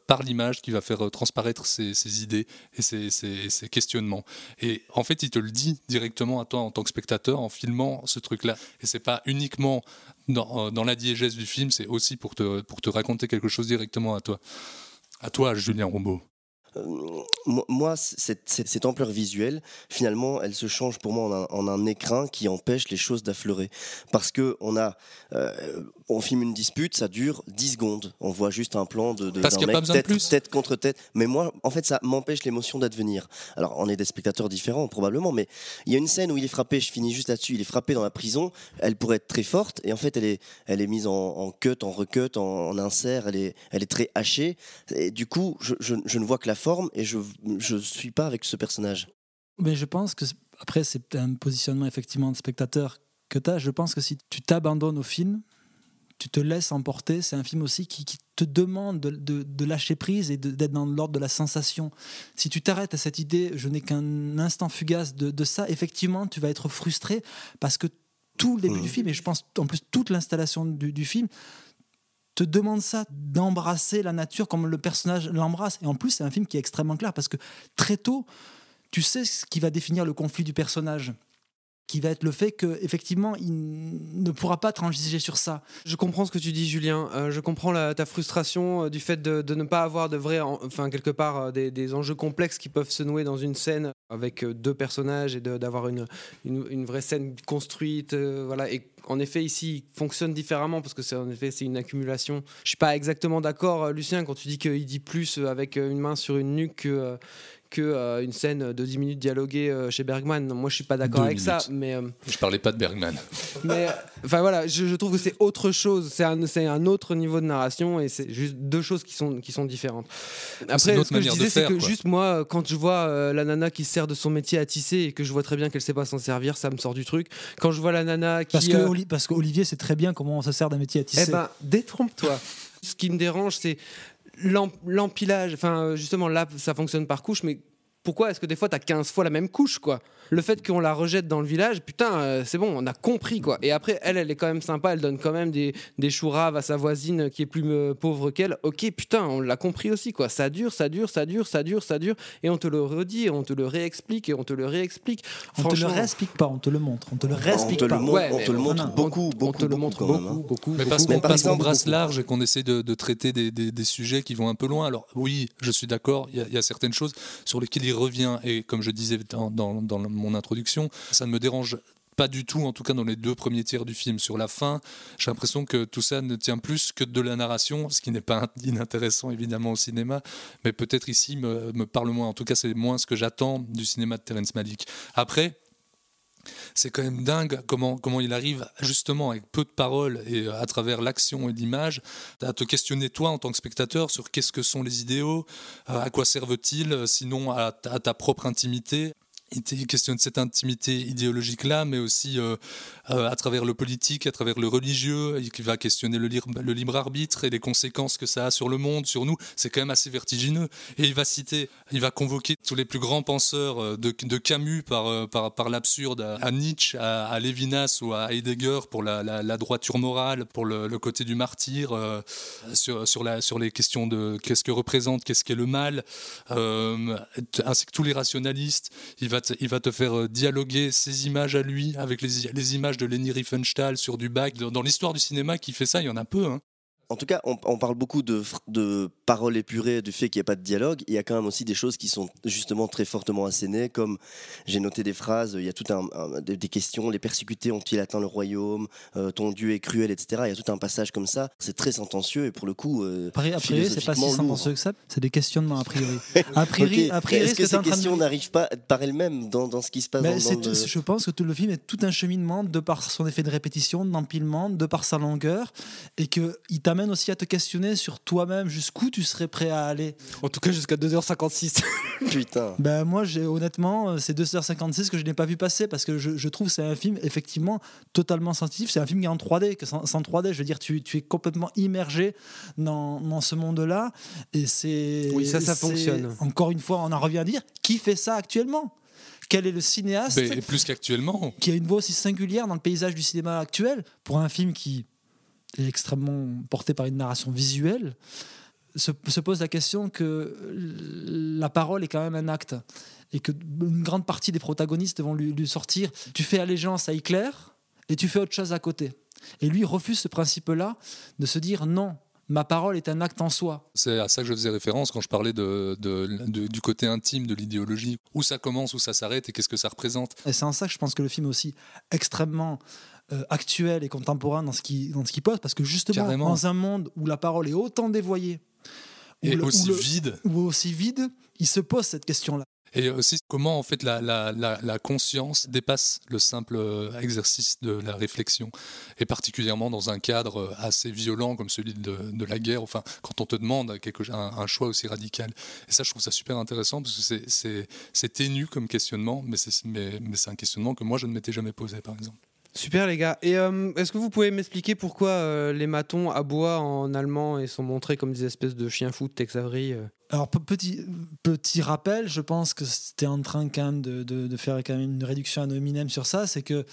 par l'image qui va faire transparaître ses, idées et ses, ses, questionnements. Et en fait, il te le dit directement à toi en tant que spectateur en filmant ce truc-là. Et c'est pas uniquement dans, dans, la diégèse du film, c'est aussi pour te, pour te raconter quelque chose directement à toi. À toi, Julien Rombaud. Euh, moi, cette, ampleur visuelle, finalement, elle se change pour moi en un, écrin qui empêche les choses d'affleurer. Parce que on a, euh, on filme une dispute, ça dure 10 secondes. On voit juste un plan de, de Parce qu'il tête, plus. tête contre tête. Mais moi, en fait, ça m'empêche l'émotion d'advenir. Alors, on est des spectateurs différents, probablement, mais il y a une scène où il est frappé, je finis juste là-dessus, il est frappé dans la prison, elle pourrait être très forte, et en fait, elle est, elle est mise en, cut, en recut, en, insert, elle est, elle est très hachée. Et du coup, je, je ne vois que la forme et je ne suis pas avec ce personnage. Mais je pense que, après, c'est un positionnement effectivement de spectateur que tu as. Je pense que si tu t'abandonnes au film, tu te laisses emporter, c'est un film aussi qui, te demande de, de, lâcher prise et d'être dans l'ordre de la sensation. Si tu t'arrêtes à cette idée, je n'ai qu'un instant fugace de, de, ça, effectivement, tu vas être frustré parce que tout le début du mmh. film, et je pense en plus toute l'installation du, du film, te demande ça, d'embrasser la nature comme le personnage l'embrasse. Et en plus, c'est un film qui est extrêmement clair parce que très tôt, tu sais ce qui va définir le conflit du personnage qui va être le fait que effectivement il ne pourra pas transiger sur ça. Je comprends ce que tu dis Julien, euh, je comprends ta frustration euh, du fait de, ne pas avoir de vrai, enfin quelque part euh, des, enjeux complexes qui peuvent se nouer dans une scène avec deux personnages et d'avoir une, une, vraie scène construite, voilà et en effet, ici, il fonctionne différemment parce que c'est en effet une accumulation. Je suis pas exactement d'accord, Lucien, quand tu dis qu'il dit plus avec une main sur une nuque que, que euh, une scène de 10 minutes dialoguée euh, chez Bergman. Moi, je suis pas d'accord avec ça, mais euh, Je parlais pas de Bergman. mais enfin voilà, je, je trouve que c'est autre chose. C'est un, c'est un autre niveau de narration et c'est juste deux choses qui sont qui sont différentes. Après, ce que je disais, c'est que quoi. juste moi, quand je vois euh, la nana qui se sert de son métier à tisser et que je vois très bien qu'elle sait pas s'en servir, ça me sort du truc. Quand je vois la nana qui Parce que euh, Oli- parce qu'Olivier sait très bien comment on se sert d'un métier à tisser. eh ben, détrompe-toi. Ce qui me dérange, c'est l'empilage. Enfin, justement, là, ça fonctionne par couche, mais pourquoi est-ce que des fois, t'as 15 fois la même couche, quoi? Le fait qu'on la rejette dans le village, putain, euh, c'est bon, on a compris, quoi. Et après, elle, elle est quand même sympa, elle donne quand même des, des choux raves à sa voisine qui est plus euh, pauvre qu'elle. Ok, putain, on l'a compris aussi, quoi. Ça dure, ça dure, ça dure, ça dure, ça dure, et on te le redit, et on te le réexplique, et on te le réexplique. on te le Franchement, réexplique pas, on te le montre. On te le On réexplique te le pas. montre, Ouais, on te le on- montre on- beaucoup, on beaucoup, te le beaucoup montre quand beaucoup, beaucoup, Mais beaucoup, parce beaucoup. qu'on exemple, brasse beaucoup. large et qu'on essaie de, de traiter des, des- des sujets qui vont un peu loin. Alors oui, je suis d'accord, il y, a- il y a certaines choses sur lesquelles il revient. Et comme je disais dans, dans- dans mon introduction, ça ne me dérange pas du tout, en tout cas dans les deux premiers tiers du film. Sur la fin, j'ai l'impression que tout ça ne tient plus que de la narration, ce qui n'est pas inintéressant évidemment au cinéma, mais peut-être ici me, parle moins. En tout cas, c'est moins ce que j'attends du cinéma de Terrence Malick. Après, c'est quand même dingue comment, comment il arrive justement avec peu de paroles et euh, à travers l'action et l'image à te questionner toi en tant que spectateur sur qu'est-ce que sont les idéaux, euh, à quoi servent-ils, euh, sinon à ta propre intimité. Il questionne cette intimité idéologique-là, mais aussi euh, euh, à travers le politique, à travers le religieux, il va questionner le, libre- arbitre et les conséquences que ça a sur le monde, sur nous. C'est quand même assez vertigineux. Et il va citer, il va convoquer tous les plus grands penseurs euh, de, de Camus par, par, l'absurde, à, Nietzsche, à, à Lévinas ou à Heidegger pour la, droiture morale, pour le, côté du martyr, sur, sur, les questions de qu'est-ce que représente, qu'est-ce qu'est le mal, ainsi que tous les rationalistes. Il va te faire euh, dialoguer ces images à lui avec les, images de Leni Riefenstahl sur du bac. Dans, dans l'histoire du cinéma qui fait ça, il y en a peu. hein. En tout cas, on, on parle beaucoup de, paroles épurées, du fait qu'il n'y a pas de dialogue. Il y a quand même aussi des choses qui sont justement très fortement assénées, comme j'ai noté des phrases, il y a tout un, un- des, questions, les persécutés ont-ils atteint le royaume, Euh, ton Dieu est cruel, etc. Il y a tout un passage comme ça. C'est très sentencieux et pour le coup, euh, a priori, c'est pas si sentencieux que ça. C'est des questionnements a priori. A priori, Ok. a priori, Est-ce ce que que ces questions n'arrivent pas par elles-mêmes dans, dans ce qui se passe dans, dans tout- le- Je pense que tout le film est tout un cheminement de par son effet de répétition, d'empilement, de par sa longueur, et qu'il t'amène aussi à te questionner sur toi-même jusqu'où tu serais prêt à aller? En tout cas, jusqu'à 2h56. Putain. Ben moi, j'ai honnêtement, euh, c'est 2h56 que je n'ai pas vu passer parce que je, je trouve que c'est un film effectivement totalement sensitif. C'est un film qui est en 3D, que sans, sans 3D, je veux dire, tu, tu es complètement immergé dans, dans ce monde-là. Et c'est. Oui, ça, ça fonctionne. Encore une fois, on en revient à dire qui fait ça actuellement? Quel est le cinéaste Mais plus qu'actuellement. qui a une voix aussi singulière dans le paysage du cinéma actuel pour un film qui est extrêmement porté par une narration visuelle se, se pose la question que la parole est quand même un acte et que une grande partie des protagonistes vont lui, lui sortir tu fais allégeance à Hitler et tu fais autre chose à côté et lui refuse ce principe-là de se dire non ma parole est un acte en soi C'est à ça que je faisais référence quand je parlais de, de- de- du côté intime de l'idéologie. Où ça commence, où ça s'arrête et qu'est-ce que ça représente. Et c'est en ça que je pense que le film est aussi extrêmement euh, actuel et contemporain dans ce qui dans ce qu'il pose, parce que justement Carrément. dans un monde où la parole est autant dévoyée où Et le- où aussi le- vide. ou aussi vide, il se pose cette question-là. Et aussi comment en fait la, la- la- la conscience dépasse le simple euh, exercice de la réflexion, et particulièrement dans un cadre euh, assez violent comme celui de, de la guerre, enfin quand on te demande quelque, un, un choix aussi radical. Et ça je trouve ça super intéressant parce que c'est- ténu comme questionnement, mais c'est mais, mais c'est un questionnement que moi je ne m'étais jamais posé par exemple. Super les gars. Et euh, est-ce que vous pouvez m'expliquer pourquoi euh, les matons aboient en allemand et sont montrés comme des espèces de chiens fous de Tex Avery euh Alors pe- petit petit rappel, je pense que c'était en train quand même de, de- de faire quand même une réduction à nominem sur ça, c'est que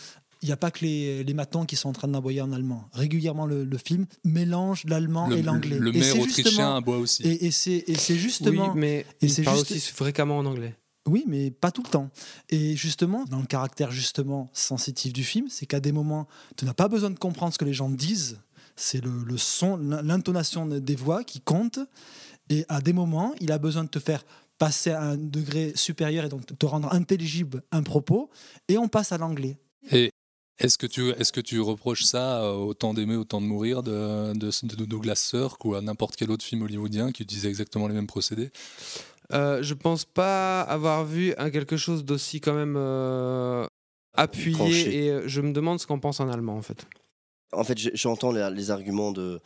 il n'y a pas que les, les matons qui sont en train d'aboyer en allemand. Régulièrement, le, le film mélange l'allemand Le- et l'anglais. le Et maire c'est autrichien justement- aboie aussi. Et, et c'est et c'est justement. Oui, mais et il c'est parle juste- aussi fréquemment en anglais. Oui, mais pas tout le temps. Et justement, dans le caractère justement sensitif du film, c'est qu'à des moments, tu n'as pas besoin de comprendre ce que les gens disent. C'est le, son, l'intonation des voix qui compte. Et à des moments, il a besoin de te faire passer à un degré supérieur et donc te rendre intelligible un propos. Et on passe à l'anglais. Et est-ce que tu est-ce que tu reproches ça euh, au temps d'aimer, au temps de mourir de, de, de Douglas Sirk ou à n'importe quel autre film hollywoodien qui utilisait exactement les mêmes procédés? Euh, je pense pas avoir vu quelque chose d'aussi quand même euh, appuyé Tranché. et euh, je me demande ce qu'on pense en allemand en fait. En fait, j'entends les, les arguments de,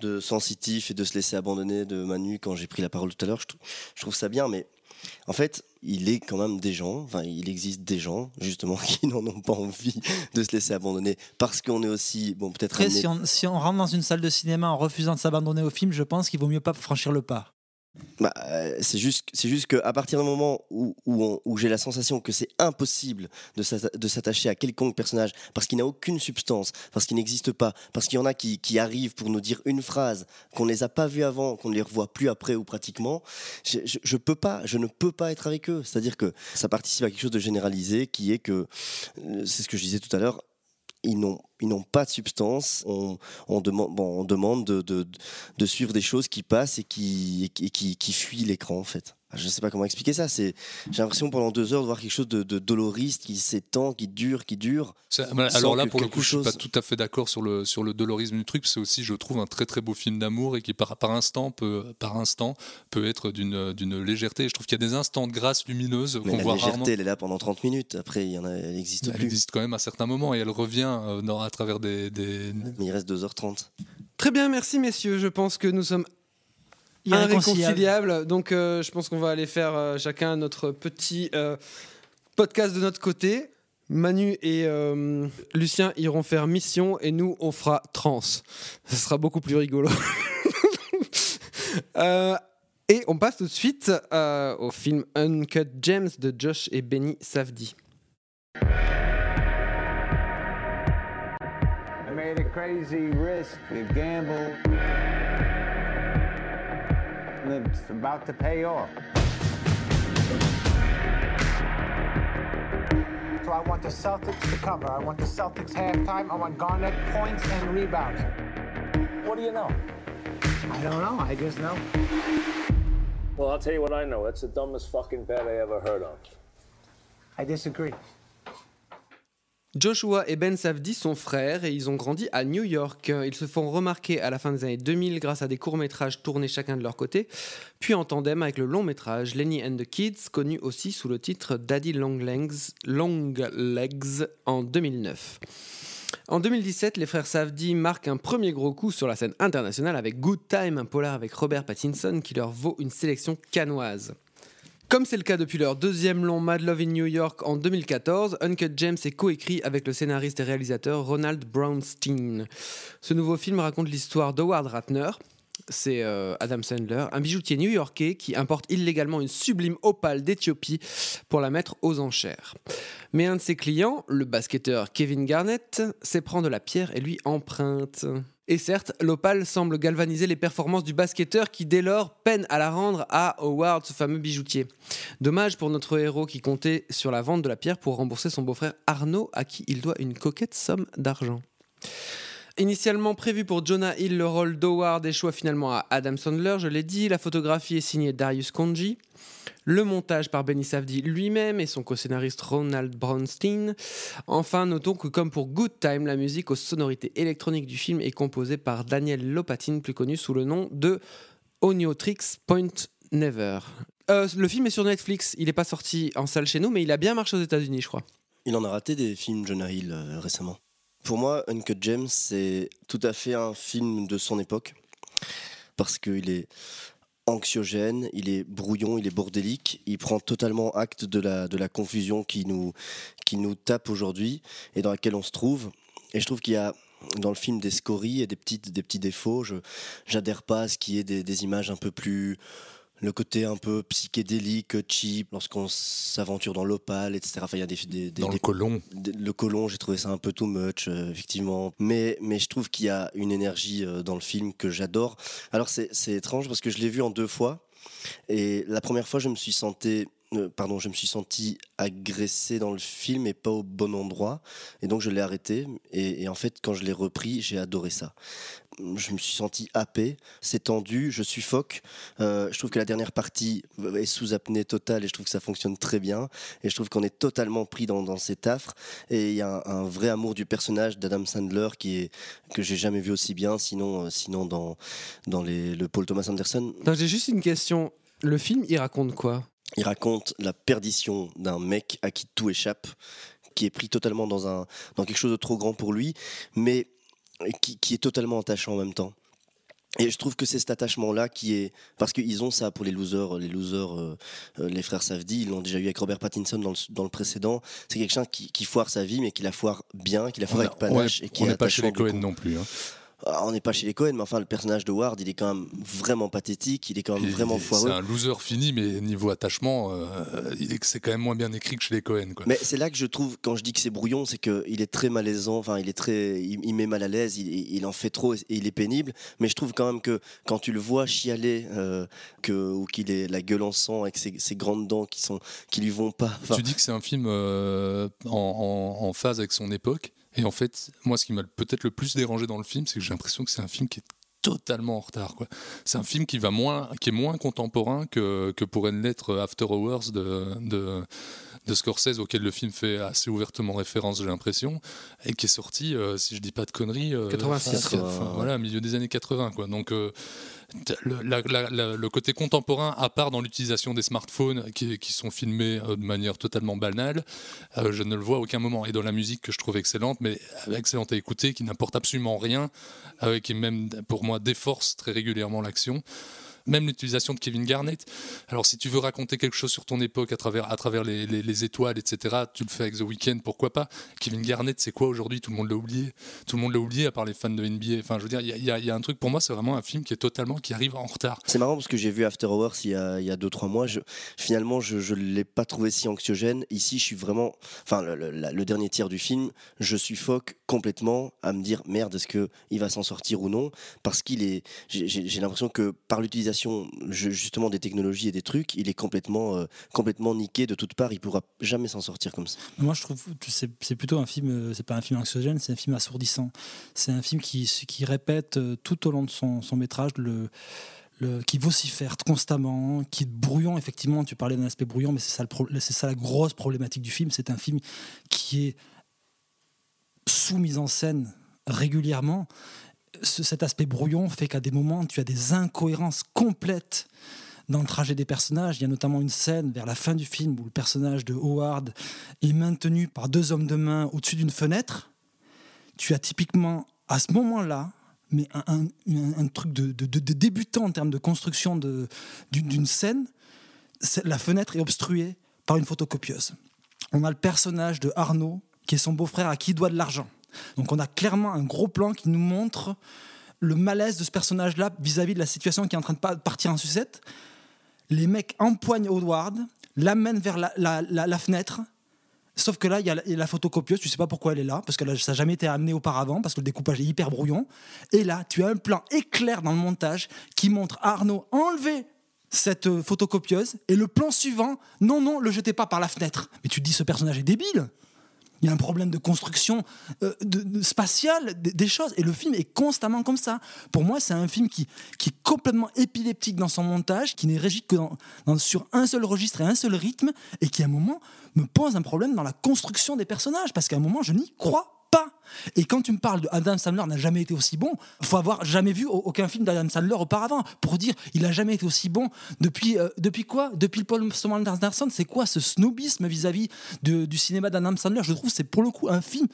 de sensitif et de se laisser abandonner de Manu quand j'ai pris la parole tout à l'heure. Je, trou- je trouve ça bien, mais en fait, il est quand même des gens, enfin, il existe des gens, justement, qui n'en ont pas envie de se laisser abandonner parce qu'on est aussi, bon, peut-être. Amené- si on, si on rentre dans une salle de cinéma en refusant de s'abandonner au film, je pense qu'il vaut mieux pas franchir le pas. Bah, euh, c'est juste, c'est juste qu'à partir du moment où, j'ai la sensation que c'est impossible de s'atta- de s'attacher à quelconque personnage parce qu'il n'a aucune substance, parce qu'il n'existe pas, parce qu'il y en a qui, arrivent pour nous dire une phrase qu'on ne les a pas vus avant, qu'on ne les revoit plus après ou pratiquement, je peux pas, je ne peux pas être avec eux. C'est-à-dire que ça participe à quelque chose de généralisé qui est que, euh, c'est ce que je disais tout à l'heure, ils n'ont pas de substance. On, demande, de, suivre des choses qui passent et qui, qui fuient l'écran, en fait. Je ne sais pas comment expliquer ça. C'est, j'ai l'impression pendant deux heures de voir quelque chose de, de doloriste qui s'étend, qui dure, qui dure. Alors là, pour le quelque coup, je suis pas chose- tout à fait d'accord sur le, sur le dolorisme du truc. C'est aussi, je trouve, un très très beau film d'amour et qui par, par instant peut, par instant peut être d'une, d'une légèreté. Je trouve qu'il y a des instants de grâce lumineuse qu'on la voit légèreté, rarement. elle est là pendant 30 minutes. Après, il y en a, elle n'existe Elle plus. existe quand même à certains moments et elle revient euh, dans- à travers des, des- Mais il reste 2h30. Très bien, merci messieurs. Je pense que nous sommes irréconciliables. Donc euh, je pense qu'on va aller faire euh, chacun notre petit euh, podcast de notre côté. Manu et euh, Lucien iront faire mission et nous on fera trans. Ce sera beaucoup plus rigolo. Euh, et on passe tout de suite euh, au film Uncut Gems de Josh et Benny Safdie. I made a crazy risk, a gamble. And it's about to pay off. So I want the Celtics to cover. I want the Celtics halftime. I want Garnett points and rebounds. What do you know? I don't know. I just know. Well, I'll tell you what I know. That's the dumbest fucking bet I ever heard of. I disagree. Joshua et Ben Safdie sont frères et ils ont grandi à New York. Ils se font remarquer à la fin des années 2000 grâce à des courts-métrages tournés chacun de leur côté, puis en tandem avec le long-métrage Lenny and the Kids, connu aussi sous le titre Daddy Long Legs, Long Legs en 2009. En 2017, les frères Safdie marquent un premier gros coup sur la scène internationale avec Good Time, un polar avec Robert Pattinson qui leur vaut une sélection canoise. Comme c'est le cas depuis leur deuxième long Mad Love in New York en 2014, Uncut Gems est coécrit avec le scénariste et réalisateur Ronald Brownstein. Ce nouveau film raconte l'histoire d'Howard Ratner, c'est euh, Adam Sandler, un bijoutier new-yorkais qui importe illégalement une sublime opale d'Éthiopie pour la mettre aux enchères. Mais un de ses clients, le basketteur Kevin Garnett, s'éprend de la pierre et lui emprunte. Et certes, l'opale semble galvaniser les performances du basketteur qui dès lors peine à la rendre à Howard, ce fameux bijoutier. Dommage pour notre héros qui comptait sur la vente de la pierre pour rembourser son beau-frère Arnaud à qui il doit une coquette somme d'argent. Initialement prévu pour Jonah Hill, le rôle d'Howard échoua finalement à Adam Sandler, je l'ai dit. La photographie est signée Darius Konji. Le montage par Benny Safdie lui-même et son co-scénariste Ronald Brownstein. Enfin, notons que comme pour Good Time, la musique aux sonorités électroniques du film est composée par Daniel Lopatin, plus connu sous le nom de Oniotrix Point Never. Euh, le film est sur Netflix, il n'est pas sorti en salle chez nous, mais il a bien marché aux États-Unis, je crois. Il en a raté des films Jonah Hill euh, récemment. Pour moi, Uncut Gems, c'est tout à fait un film de son époque. Parce qu'il est anxiogène, il est brouillon, il est bordélique, il prend totalement acte de la, de la confusion qui nous, qui nous tape aujourd'hui et dans laquelle on se trouve. Et je trouve qu'il y a dans le film des scories et des, petites, des petits défauts. Je j'adhère pas à ce qui est des, des images un peu plus le côté un peu psychédélique, cheap, lorsqu'on s'aventure dans l'opale, etc. Enfin, il y a des, des, des Dans le des- colon. le colon, j'ai trouvé ça un peu too much, euh, effectivement. Mais, mais je trouve qu'il y a une énergie euh, dans le film que j'adore. Alors, c'est c'est étrange parce que je l'ai vu en deux fois. Et la première fois, je me suis senti, euh, pardon, je me suis senti agressé dans le film et pas au bon endroit. Et donc, je l'ai arrêté. Et, en fait, quand je l'ai repris, j'ai adoré ça. Je me suis senti happé, c'est tendu, je suffoque. Euh, je trouve que la dernière partie est sous apnée totale et je trouve que ça fonctionne très bien. Et je trouve qu'on est totalement pris dans, cet affre. Et il y a un, vrai amour du personnage d'Adam Sandler qui est que j'ai jamais vu aussi bien, sinon, euh, sinon dans, dans les, le Paul Thomas Anderson. J'ai juste une question. Le film, il raconte quoi? Il raconte la perdition d'un mec à qui tout échappe, qui est pris totalement dans, un, dans quelque chose de trop grand pour lui, mais qui, qui est totalement attachant en même temps. Et je trouve que c'est cet attachement-là qui est parce qu'ils ont ça pour les losers, les losers, euh, euh, les frères Safdie, ils l'ont déjà eu avec Robert Pattinson dans le, dans le précédent. C'est quelqu'un qui, qui foire sa vie, mais qui la foire bien, qui la foire On avec panache on et qui on est n'est pas chez les Cohen non plus. hein. Ah, On n'est pas chez les Cohen, mais enfin le personnage de Ward, il est quand même vraiment pathétique, il est quand même vraiment C'est foireux. un loser fini, mais niveau attachement, euh, il est- c'est quand même moins bien écrit que chez les Cohen. Quoi. Mais c'est là que je trouve, quand je dis que c'est brouillon, c'est qu'il est très malaisant, enfin, il est très, il, il met mal à l'aise, il, il en fait trop et il est pénible. Mais je trouve quand même que quand tu le vois chialer, euh, que, ou qu'il est la gueule en sang avec ses, ses grandes dents qui sont, qui lui vont pas. enfin, Tu dis que c'est un film euh, en, en- en phase avec son époque. Et en fait, moi, ce qui m'a peut-être le plus dérangé dans le film, c'est que j'ai l'impression que c'est un film qui est totalement en retard. C'est un film qui, va moins, qui est moins contemporain que, que pourrait l'être After Hours de, de Scorsese, auquel le film fait assez ouvertement référence, j'ai l'impression, et qui est sorti, euh, si je dis pas de conneries, euh, 86. fin- fin- voilà, milieu des années 80. Quoi. Donc, euh, le, la- la- la- le côté contemporain, à part dans l'utilisation des smartphones qui, qui sont filmés euh, de manière totalement banale, je ne le vois à aucun moment. Et dans la musique que je trouve excellente, mais excellente à écouter, qui n'apporte absolument rien, qui même pour moi déforce très régulièrement l'action. Même l'utilisation de Kevin Garnett. Alors, si tu veux raconter quelque chose sur ton époque à travers, à travers les, les- les étoiles, etc., tu le fais avec The Weeknd, pourquoi pas? Kevin Garnett, c'est quoi aujourd'hui? Tout le monde l'a oublié. Tout le monde l'a oublié, à part les fans de NBA. Enfin, je veux dire, il y a- un truc, pour moi, c'est vraiment un film qui est totalement, qui arrive en retard. C'est marrant parce que j'ai vu After Hours il y a, il y a deux trois mois. Je, finalement, je ne l'ai pas trouvé si anxiogène. Ici, je suis vraiment. Enfin, le, dernier tiers du film, je suffoque complètement à me dire merde, est-ce que il va s'en sortir ou non? Parce qu'il est. J'ai l'impression que par l'utilisation justement des technologies et des trucs, il est complètement, euh, complètement niqué de toutes parts. Il pourra jamais s'en sortir comme ça. Moi, je trouve que c'est plutôt un film, euh, c'est pas un film anxiogène, c'est un film assourdissant. C'est un film qui, qui répète euh, tout au long de son, son métrage le, le- qui vocifère constamment, qui est brouillon. Effectivement, tu parlais d'un aspect brouillon, mais c'est ça, ça la grosse problématique du film. C'est un film qui est sous mise en scène régulièrement. Ce- cet aspect brouillon fait qu'à des moments, tu as des incohérences complètes dans le trajet des personnages. Il y a notamment une scène vers la fin du film où le personnage de Howard est maintenu par deux hommes de main au-dessus d'une fenêtre. Tu as typiquement, à ce moment-là, mais un, truc de, débutant en termes de construction d'une scène. La fenêtre est obstruée par une photocopieuse. On a le personnage de Arnaud, qui est son beau-frère, à qui il doit de l'argent. Donc on a clairement un gros plan qui nous montre le malaise de ce personnage-là vis-à-vis de la situation qui est en train de pa- partir en sucette. Les mecs empoignent Howard, l'amènent vers la, fenêtre. Sauf que là, il y, a la- photocopieuse, tu sais pas pourquoi elle est là, parce que ça n'a jamais été amené auparavant, parce que le découpage est hyper brouillon. Et là, tu as un plan éclair dans le montage qui montre Arnaud enlever cette euh, photocopieuse, et le plan suivant, non, non, le jetez pas par la fenêtre. Mais tu te dis, ce personnage est débile. Il y a un problème de construction euh, spatiale des, choses. Et le film est constamment comme ça. Pour moi, c'est un film qui, qui est complètement épileptique dans son montage, qui n'est régi que sur un seul registre et un seul rythme, et qui, à un moment, me pose un problème dans la construction des personnages. Parce qu'à un moment, je n'y crois Et quand tu me parles de Adam Sandler n'a jamais été aussi bon, faut avoir jamais vu au- aucun film d'Adam Sandler auparavant pour dire il a jamais été aussi bon. Depuis euh, depuis quoi? Depuis le Paul Thomas Anderson, c'est quoi ce snobisme vis-à-vis du cinéma d'Adam Sandler? Je trouve c'est pour le coup un film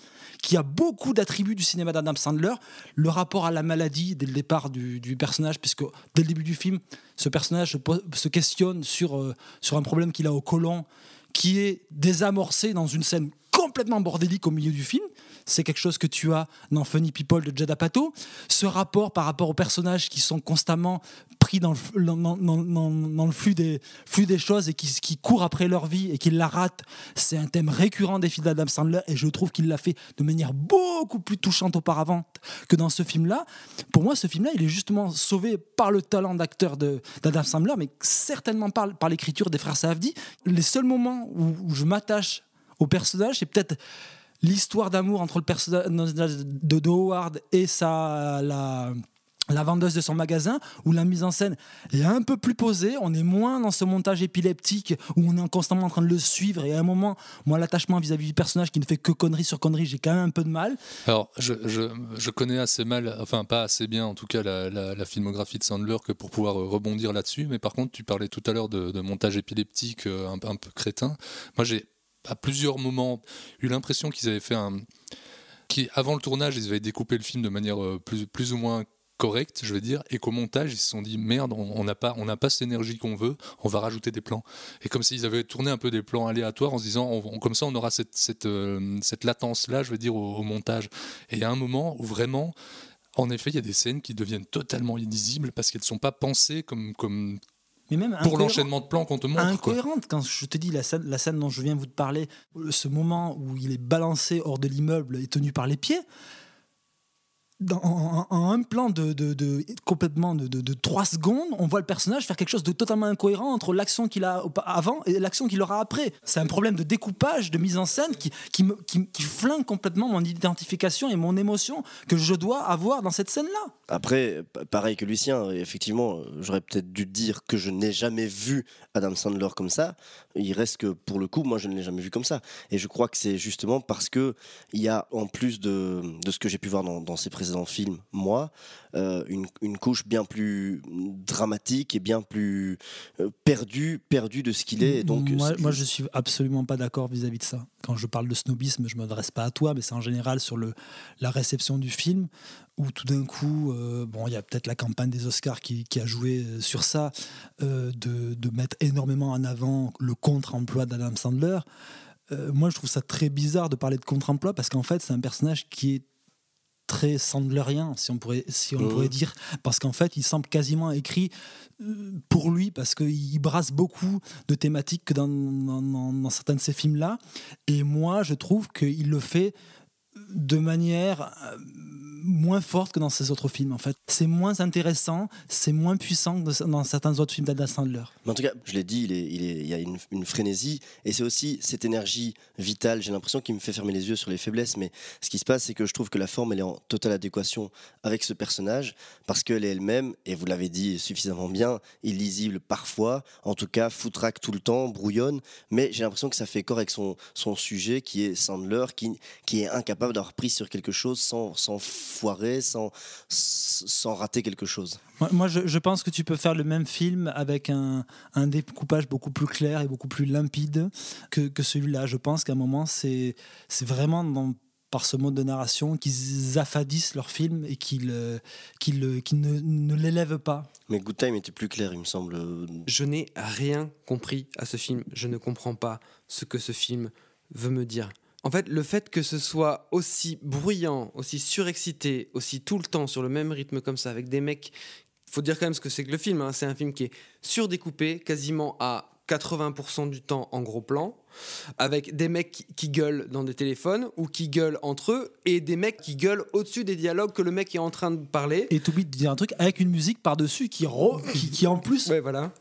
qui a beaucoup d'attributs du cinéma d'Adam Sandler, le rapport à la maladie dès le départ du, du personnage, puisque dès le début du film, ce personnage se, questionne sur euh, sur un problème qu'il a au côlon, qui est désamorcé dans une scène complètement bordélique au milieu du film. C'est quelque chose que tu as dans Funny People de Judd Apatow. Ce rapport par rapport aux personnages qui sont constamment pris dans le, flux, des, flux des choses et qui, qui courent après leur vie et qui la ratent, c'est un thème récurrent des films d'Adam Sandler et je trouve qu'il l'a fait de manière beaucoup plus touchante auparavant que dans ce film-là. Pour moi, ce film-là, il est justement sauvé par le talent d'acteur d'Adam Sandler, mais certainement par, par l'écriture des frères Safdie. Les seuls moments où, où je m'attache au personnage, c'est peut-être l'histoire d'amour entre le personnage de, Howard et sa, la, la vendeuse de son magasin, où la mise en scène est un peu plus posée, on est moins dans ce montage épileptique où on est constamment en train de le suivre, et à un moment, moi, l'attachement vis-à-vis du personnage qui ne fait que conneries sur conneries, j'ai quand même un peu de mal. Alors, je, je, connais assez mal, enfin pas assez bien en tout cas, la, la, filmographie de Sandler que pour pouvoir rebondir là-dessus, mais par contre, tu parlais tout à l'heure de, de, montage épileptique euh, un, un peu crétin. Moi, j'ai à plusieurs moments eu l'impression qu'ils avaient fait un... Qui, avant le tournage, ils avaient découpé le film de manière euh, plus, plus ou moins correct, je veux dire, et qu'au montage, ils se sont dit merde, on n'a pas, on n'a pas cette énergie qu'on veut, on va rajouter des plans. Et comme s'ils avaient tourné un peu des plans aléatoires en se disant, on, comme ça, on aura cette, cette, euh, cette latence-là, je veux dire, au, au montage. Et il y a un moment où vraiment, en effet, il y a des scènes qui deviennent totalement illisibles parce qu'elles ne sont pas pensées comme, comme, mais même pour l'enchaînement de plans qu'on te montre. Incohérente, quand je te dis la scène, la scène dont je viens vous de parler, ce moment où il est balancé hors de l'immeuble et tenu par les pieds, en, un plan de, complètement de, de, 3 secondes, on voit le personnage faire quelque chose de totalement incohérent entre l'action qu'il a avant et l'action qu'il aura après. C'est un problème de découpage, de mise en scène qui, qui, flingue complètement mon identification et mon émotion que je dois avoir dans cette scène-là. Après, pareil que Lucien, effectivement, j'aurais peut-être dû dire que je n'ai jamais vu Adam Sandler comme ça. Il reste que pour le coup, moi, je ne l'ai jamais vu comme ça. Et je crois que c'est justement parce que il y a en plus de, de ce que j'ai pu voir dans, dans ses précédents films, moi, euh, une, une, couche bien plus dramatique et bien plus euh, perdue, perdue de ce qu'il est. donc, moi, moi, je suis absolument pas d'accord vis-à-vis de ça. Quand je parle de snobisme, je m'adresse pas à toi, mais c'est en général sur le, la réception du film où tout d'un coup, euh, bon, il y a peut-être la campagne des Oscars qui, qui a joué sur ça, euh, de, de, mettre énormément en avant le contre-emploi d'Adam Sandler. Moi, je trouve ça très bizarre de parler de contre-emploi parce qu'en fait, c'est un personnage qui est très sandlerien, si on pourrait, si on mmh. pourrait dire, parce qu'en fait, il semble quasiment écrit pour lui, parce qu'il brasse beaucoup de thématiques que dans, dans, dans certains de ces films-là. Et moi, je trouve qu'il le fait de manière moins forte que dans ces autres films en fait. C'est moins intéressant, c'est moins puissant que dans certains autres films d'Adam Sandler. Mais en tout cas, je l'ai dit, il, y a une, frénésie et c'est aussi cette énergie vitale, j'ai l'impression qu'il me fait fermer les yeux sur les faiblesses, mais ce qui se passe c'est que je trouve que la forme elle est en totale adéquation avec ce personnage parce qu'elle est elle-même, et vous l'avez dit suffisamment bien, illisible parfois, en tout cas foutraque tout le temps, brouillonne, mais j'ai l'impression que ça fait corps avec son, sujet qui est Sandler, qui, qui est incapable d'avoir pris sur quelque chose sans, sans foirer, sans, sans rater quelque chose. Moi, je, je, pense que tu peux faire le même film avec un, un découpage beaucoup plus clair et beaucoup plus limpide que, que celui-là. Je pense qu'à un moment, c'est vraiment dans par ce mode de narration qu'ils affadissent leur film et qu'ils qu qu ne, ne l'élèvent pas. Mais Good Time était plus clair, il me semble. Je n'ai rien compris à ce film. Je ne comprends pas ce que ce film veut me dire. En fait, le fait que ce soit aussi bruyant, aussi surexcité, aussi tout le temps sur le même rythme comme ça, avec des mecs. Il faut dire quand même ce que c'est que le film. Hein. C'est un film qui est surdécoupé, quasiment à 80% du temps en gros plan, avec des mecs qui gueulent dans des téléphones ou qui gueulent entre eux, et des mecs qui gueulent au-dessus des dialogues que le mec est en train de parler. Et t'oublies de dire un truc avec une musique par-dessus qui, qui, qui en plus ouais, voilà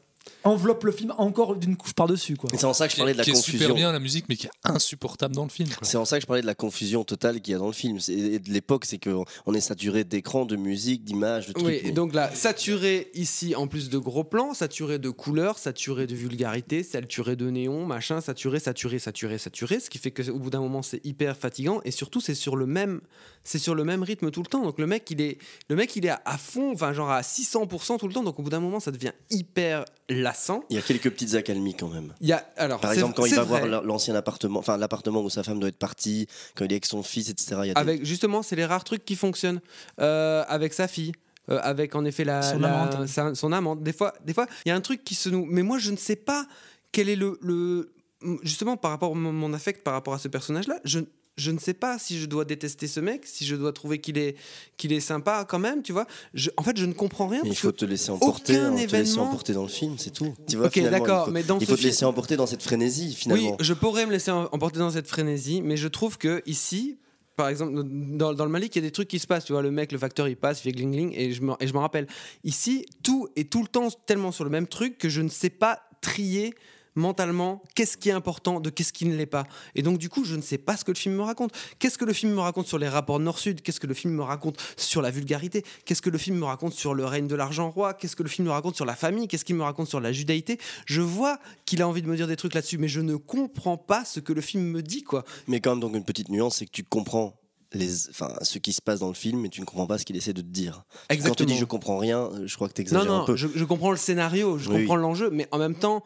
enveloppe le film encore d'une couche par-dessus. C'est en ça que je parlais de la qui confusion. Est super bien la musique, mais qui est insupportable dans le film. C'est en ça que je parlais de la confusion totale qu'il y a dans le film. Et de l'époque, c'est qu'on est saturé d'écran, de musique, d'images, de trucs. Oui, et donc là, saturé ici en plus de gros plans, saturé de couleurs, saturé de vulgarité, saturé de néon, machin, saturé, saturé, saturé, saturé, ce qui fait qu'au bout d'un moment, c'est hyper fatigant. Et surtout, c'est sur le même, c'est sur le même rythme tout le temps. Donc le mec, il est, le mec, il est à, à fond, enfin genre à 600% tout le temps. Donc au bout d'un moment, ça devient hyper lassant. Il y a quelques petites accalmies quand même. Il y a, alors, Par exemple, quand il va vrai. voir l'ancien appartement, enfin l'appartement où sa femme doit être partie, quand il est avec son fils, etc. Il y a avec, des... Justement, c'est les rares trucs qui fonctionnent euh, avec sa fille. Euh, avec en effet la, son, la, amante. Sa, son amante. Des fois, des fois, il y a un truc qui se noue. Mais moi, je ne sais pas quel est le, le justement par rapport à mon, mon affect par rapport à ce personnage-là. Je, je ne sais pas si je dois détester ce mec, si je dois trouver qu'il est, qu'il est sympa quand même, tu vois. Je, en fait, je ne comprends rien. il faut te laisser emporter, hein, événement... te laisser emporter dans le film, c'est tout. Tu vois, ok, d'accord, mais dans il faut te laisser emporter dans cette frénésie finalement. Oui, je pourrais me laisser emporter dans cette frénésie, mais je trouve que ici, par exemple, dans, dans, le Malik, il y a des trucs qui se passent. Tu vois, le mec, le facteur, il passe, il fait gling gling, et je me, et je me rappelle. Ici, tout est tout le temps tellement sur le même truc que je ne sais pas trier mentalement qu'est-ce qui est important de qu'est-ce qui ne l'est pas. Et donc du coup, je ne sais pas ce que le film me raconte. Qu'est-ce que le film me raconte sur les rapports nord-sud? Qu'est-ce que le film me raconte sur la vulgarité? Qu'est-ce que le film me raconte sur le règne de l'argent roi? Qu'est-ce que le film me raconte sur la famille? Qu'est-ce qu'il me raconte sur la judaïté? Je vois qu'il a envie de me dire des trucs là-dessus, mais je ne comprends pas ce que le film me dit, quoi. Mais quand même, donc une petite nuance, c'est que tu comprends les, enfin, ce qui se passe dans le film, mais tu ne comprends pas ce qu'il essaie de te dire. Exactement. Quand tu dis je comprends rien, je crois que tu exagères non, non, un peu. Je, je comprends le scénario, je Oui, comprends oui. l'enjeu, mais en même temps,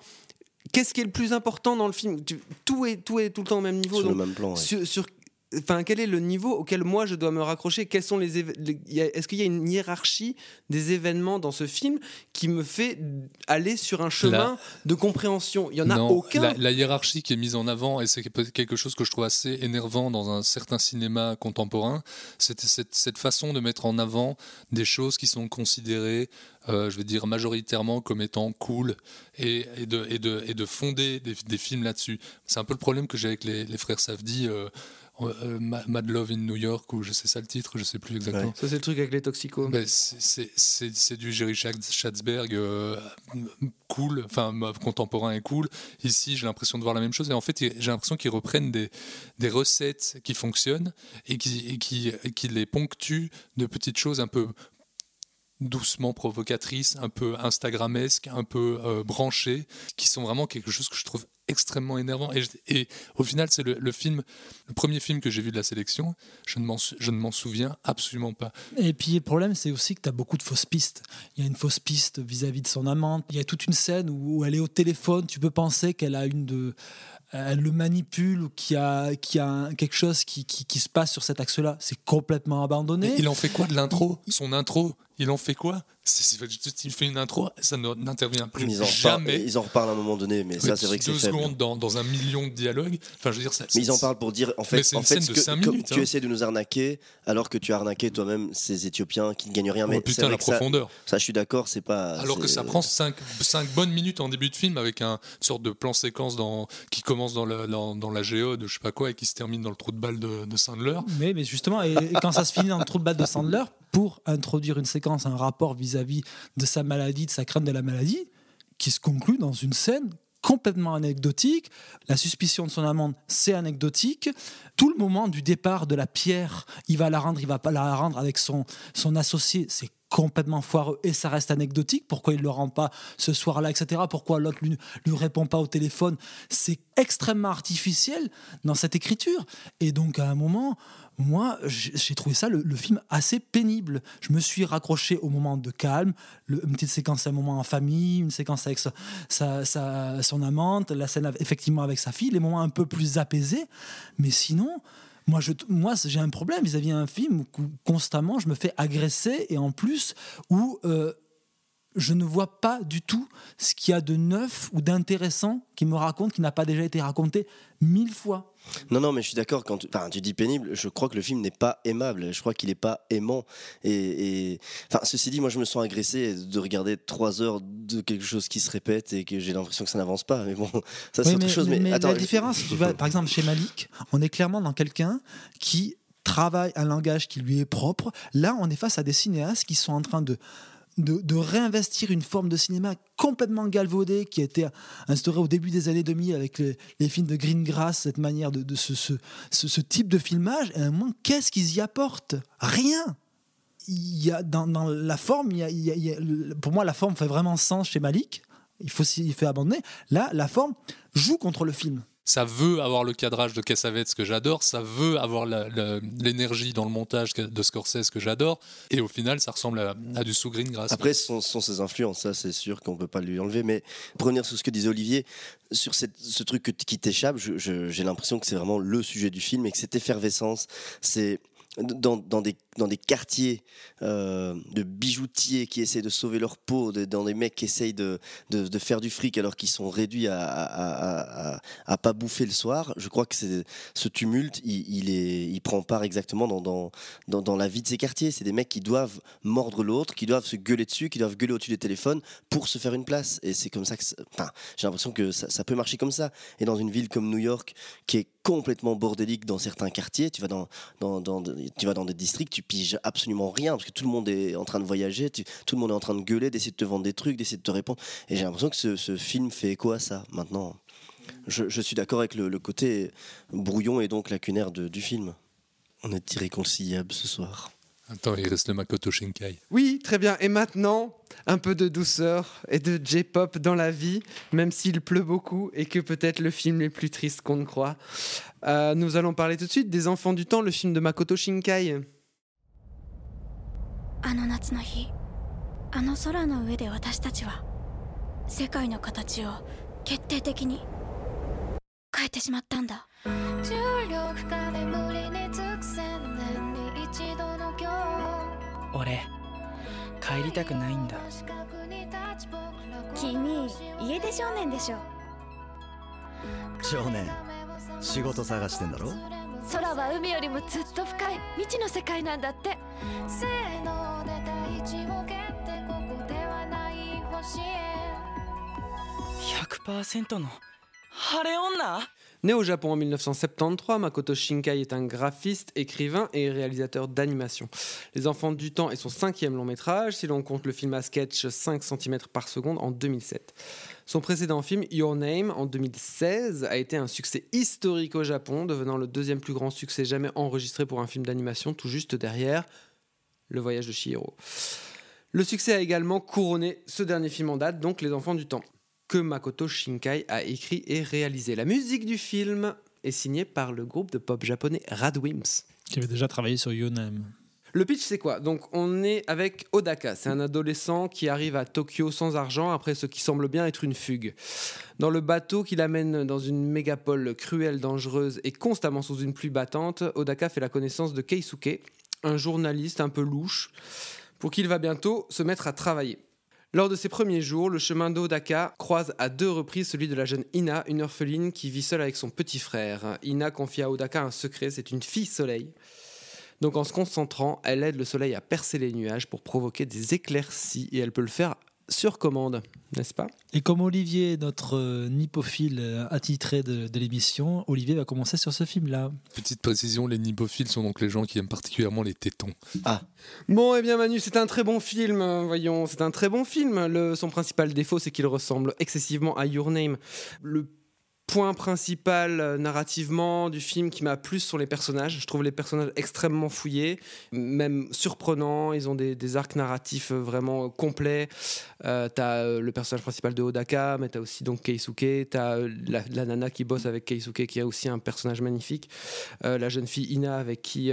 qu'est-ce qui est le plus important dans le film? Tout, est, tout est tout le temps au même niveau. Sur le même plan, ouais. sur, sur- Enfin, quel est le niveau auquel moi je dois me raccrocher? Quels sont les, Est-ce qu'il y a une hiérarchie des événements dans ce film qui me fait aller sur un chemin de compréhension? Il y en a aucun. La, la hiérarchie qui est mise en avant, et c'est quelque chose que je trouve assez énervant dans un certain cinéma contemporain, c'est cette, cette façon de mettre en avant des choses qui sont considérées, euh, je vais dire, majoritairement comme étant cool, et, et de, et, de, et de fonder des, des films là-dessus. C'est un peu le problème que j'ai avec les, les frères Safdie. euh, euh, Ma- Mad Love in New York, ou je sais ça le titre, je sais plus exactement. Ça, c'est le truc avec les toxicos. Ben, c'est- c'est- c'est c'est du Jerry Schatz- Schatzberg euh, cool, enfin contemporain et cool. Ici, j'ai l'impression de voir la même chose. Et en fait, j'ai l'impression qu'ils reprennent des, des recettes qui fonctionnent et qui, et qui, et qui les ponctuent de petites choses un peu doucement provocatrices, un peu instagrammesques, un peu euh, branchées, qui sont vraiment quelque chose que je trouve extrêmement énervant. Et, au final, c'est le, le film, le premier film que j'ai vu de la sélection. Je ne m'en souviens absolument pas. Et puis le problème, c'est aussi que tu as beaucoup de fausses pistes. Il y a une fausse piste vis-à-vis de son amante. Il y a toute une scène où elle est au téléphone. Tu peux penser qu'elle a une de. Elle le manipule ou qu'il y a, y a un- quelque chose qui, qui, qui se passe sur cet axe-là. C'est complètement abandonné. Il en fait quoi de l'intro? Son intro, il en fait quoi? Il fait une intro, ça ne- n'intervient plus Ils en, reparlent, jamais. ils en reparlent à un moment donné, mais ça, c'est vrai que c'est deux secondes dans, dans un million de dialogues. Enfin, je veux dire, ça, Mais ils en parlent pour dire, en fait, c'est en fait que- minutes, tu hein. essaies de nous arnaquer alors que tu as arnaqué toi-même ces Éthiopiens qui ne gagnent rien. Oh, mais putain, la que ça- profondeur. Ça, je suis d'accord, c'est pas. Alors que ça prend 5, bonnes minutes en début de film avec un une sorte de plan séquence dans, qui commence dans, le- dans, dans la géode, je sais pas quoi, et qui se termine dans le trou de balle de, de Sandler. Mais, mais justement, et, et quand ça se finit dans le trou de balle de Sandler, pour introduire une séquence, un rapport vis-à-vis de sa maladie, de sa crainte de la maladie, qui se conclut dans une scène complètement anecdotique. La suspicion de son amende, c'est anecdotique. Tout le moment du départ de la pierre, il va la rendre, il va pas la rendre avec son, son associé, c'est complètement foireux et ça reste anecdotique. Pourquoi il ne le rend pas ce soir-là, etc. Pourquoi l'autre lui, lui répond pas au téléphone? C'est extrêmement artificiel dans cette écriture. Et donc à un moment, moi, j'ai trouvé ça le, film assez pénible. Je me suis raccroché au moment de calme, le- une petite séquence, un moment en famille, une séquence avec sa, sa- sa- son amante, la scène effectivement avec sa fille, les moments un peu plus apaisés. Mais sinon, moi, je, moi j'ai un problème vis-à-vis d'un film où constamment je me fais agresser et en plus où euh, je ne vois pas du tout ce qu'il y a de neuf ou d'intéressant qui me raconte, qui n'a pas déjà été raconté mille fois. Non, non, mais je suis d'accord. Quand tu, dis pénible, je crois que le film n'est pas aimable. Je crois qu'il n'est pas aimant. Et, ceci dit, moi, je me sens agressé de regarder trois heures de quelque chose qui se répète et que j'ai l'impression que ça n'avance pas. Mais bon, ça c'est Oui, autre mais, chose. Mais, mais attends, la je- différence, tu vois, par exemple, chez Malik, on est clairement dans quelqu'un qui travaille un langage qui lui est propre. Là, on est face à des cinéastes qui sont en train de, de, réinvestir une forme de cinéma complètement galvaudée qui a été instaurée au début des années 2000 avec les, films de Greengrass, cette manière de, ce, ce, ce- type de filmage. Et à un moment, qu'est-ce qu'ils y apportent? Rien il y a dans, la forme, il y a- il y a- pour moi, la forme fait vraiment sens chez Malik. Il faut s'y fait abandonner. Là, la forme joue contre le film. Ça veut avoir le cadrage de Cassavetes que j'adore, ça veut avoir l'énergie dans le montage de Scorsese que j'adore, et au final, ça ressemble à, à du sous Greengrass. Après, ce sont, ses influences, ça c'est sûr qu'on peut pas lui enlever. Mais revenir sur ce que disait Olivier, sur ce truc qui t'échappe, j'ai l'impression que c'est vraiment le sujet du film et que cette effervescence, c'est dans des, dans des quartiers euh, de bijoutiers qui essaient de sauver leur peau, dans des mecs qui essayent de, de, faire du fric alors qu'ils sont réduits à, à, pas bouffer le soir. Je crois que ce tumulte, il, est, il prend part exactement dans, dans, dans, la vie de ces quartiers. C'est des mecs qui doivent mordre l'autre, qui doivent se gueuler dessus, qui doivent gueuler au-dessus des téléphones pour se faire une place. Et c'est comme ça que, enfin, j'ai l'impression que ça, peut marcher comme ça. Et dans une ville comme New York, qui est complètement bordélique dans certains quartiers. Tu vas dans, dans, dans- tu vas dans des districts, tu piges absolument rien parce que tout le monde est en train de voyager, tu- tout le monde est en train de gueuler, d'essayer de te vendre des trucs, d'essayer de te répondre. Et j'ai l'impression que ce, ce film fait écho à ça maintenant. Je, je suis d'accord avec le, le côté brouillon et donc lacunaire de- du film. On est irréconciliables ce soir. Attends, il reste le Makoto Shinkai. Oui, très bien. Et maintenant, un peu de douceur et de J-pop dans la vie, même s'il pleut beaucoup et que peut-être le film est plus triste qu'on ne croit. Euh, nous allons parler tout de suite des Enfants du Temps, le film de Makoto Shinkai. あの夏の日あの空の上で私たちは世界の形を決定的に変えてしまったんだ。重力か眠りにつく千年に一度の今日。俺帰りたくないんだ。君家出少年でしょ。少年仕事探してんだろ？空は海よりもずっと深い未知の世界なんだってせーので大地を蹴ってここではない星へ100%の晴れ女 Né au Japon en 1973, Makoto Shinkai est un graphiste, écrivain et réalisateur d'animation. Les Enfants du Temps est son cinquième long métrage, si l'on compte le film à sketch 5 cm par seconde en 2007. Son précédent film, Your Name, en 2016, a été un succès historique au Japon, devenant le deuxième plus grand succès jamais enregistré pour un film d'animation, tout juste derrière Le Voyage de Chihiro. Le succès a également couronné ce dernier film en date, donc Les Enfants du Temps, que Makoto Shinkai a écrit et réalisé. La musique du film est signée par le groupe de pop japonais Radwimps. Qui avait déjà travaillé sur Yonam. Le pitch, c'est quoi? Donc, on est avec Odaka. C'est un adolescent qui arrive à Tokyo sans argent après ce qui semble bien être une fugue. Dans le bateau qui l'amène dans une mégapole cruelle, dangereuse et constamment sous une pluie battante, Odaka fait la connaissance de Keisuke, un journaliste un peu louche, pour qui il va bientôt se mettre à travailler. Lors de ses premiers jours, le chemin d'Odaka croise à deux reprises celui de la jeune Ina, une orpheline qui vit seule avec son petit frère. Ina confie à Odaka un secret, c'est une fille soleil. Donc en se concentrant, elle aide le soleil à percer les nuages pour provoquer des éclaircies et elle peut le faire sur commande, n'est-ce pas? Et comme Olivier est notre euh, nippophile euh, attitré de, de l'émission, Olivier va commencer sur ce film-là. Petite précision, les nippophiles sont donc les gens qui aiment particulièrement les tétons. Ah. Bon, eh bien Manu, c'est un très bon film, euh, voyons, c'est un très bon film. Le, son principal défaut, c'est qu'il ressemble excessivement à Your Name. Le point principal euh, narrativement du film qui m'a plu sont les personnages. Je trouve les personnages extrêmement fouillés, même surprenants. Ils ont des, arcs narratifs euh, vraiment complets. Euh, t'as le personnage principal de Odaka, mais t'as aussi donc Keisuke. T'as la, la nana qui bosse avec Keisuke, qui a aussi un personnage magnifique. La jeune fille Ina avec qui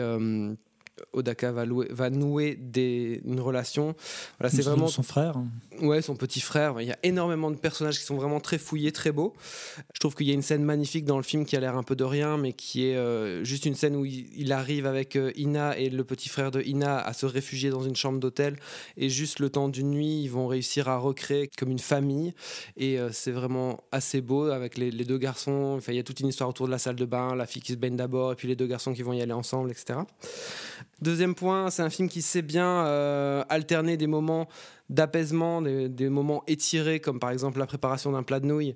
Odaka va, louer- va nouer des, une relation. Voilà, c'est vraiment son frère. Ouais, son petit frère. Il y a énormément de personnages qui sont vraiment très fouillés, très beaux. Je trouve qu'il y a une scène magnifique dans le film qui a l'air un peu de rien, mais qui est euh, juste une scène où il, il arrive avec euh, Ina et le petit frère de Ina à se réfugier dans une chambre d'hôtel. Et juste le temps d'une nuit, ils vont réussir à recréer comme une famille. Et euh, c'est vraiment assez beau avec les, les deux garçons. Enfin, il y a toute une histoire autour de la salle de bain, la fille qui se baigne d'abord, et puis les deux garçons qui vont y aller ensemble, etc. Deuxième point, c'est un film qui sait bien euh, alterner des moments d'apaisement, des, des moments étirés, comme par exemple la préparation d'un plat de nouilles,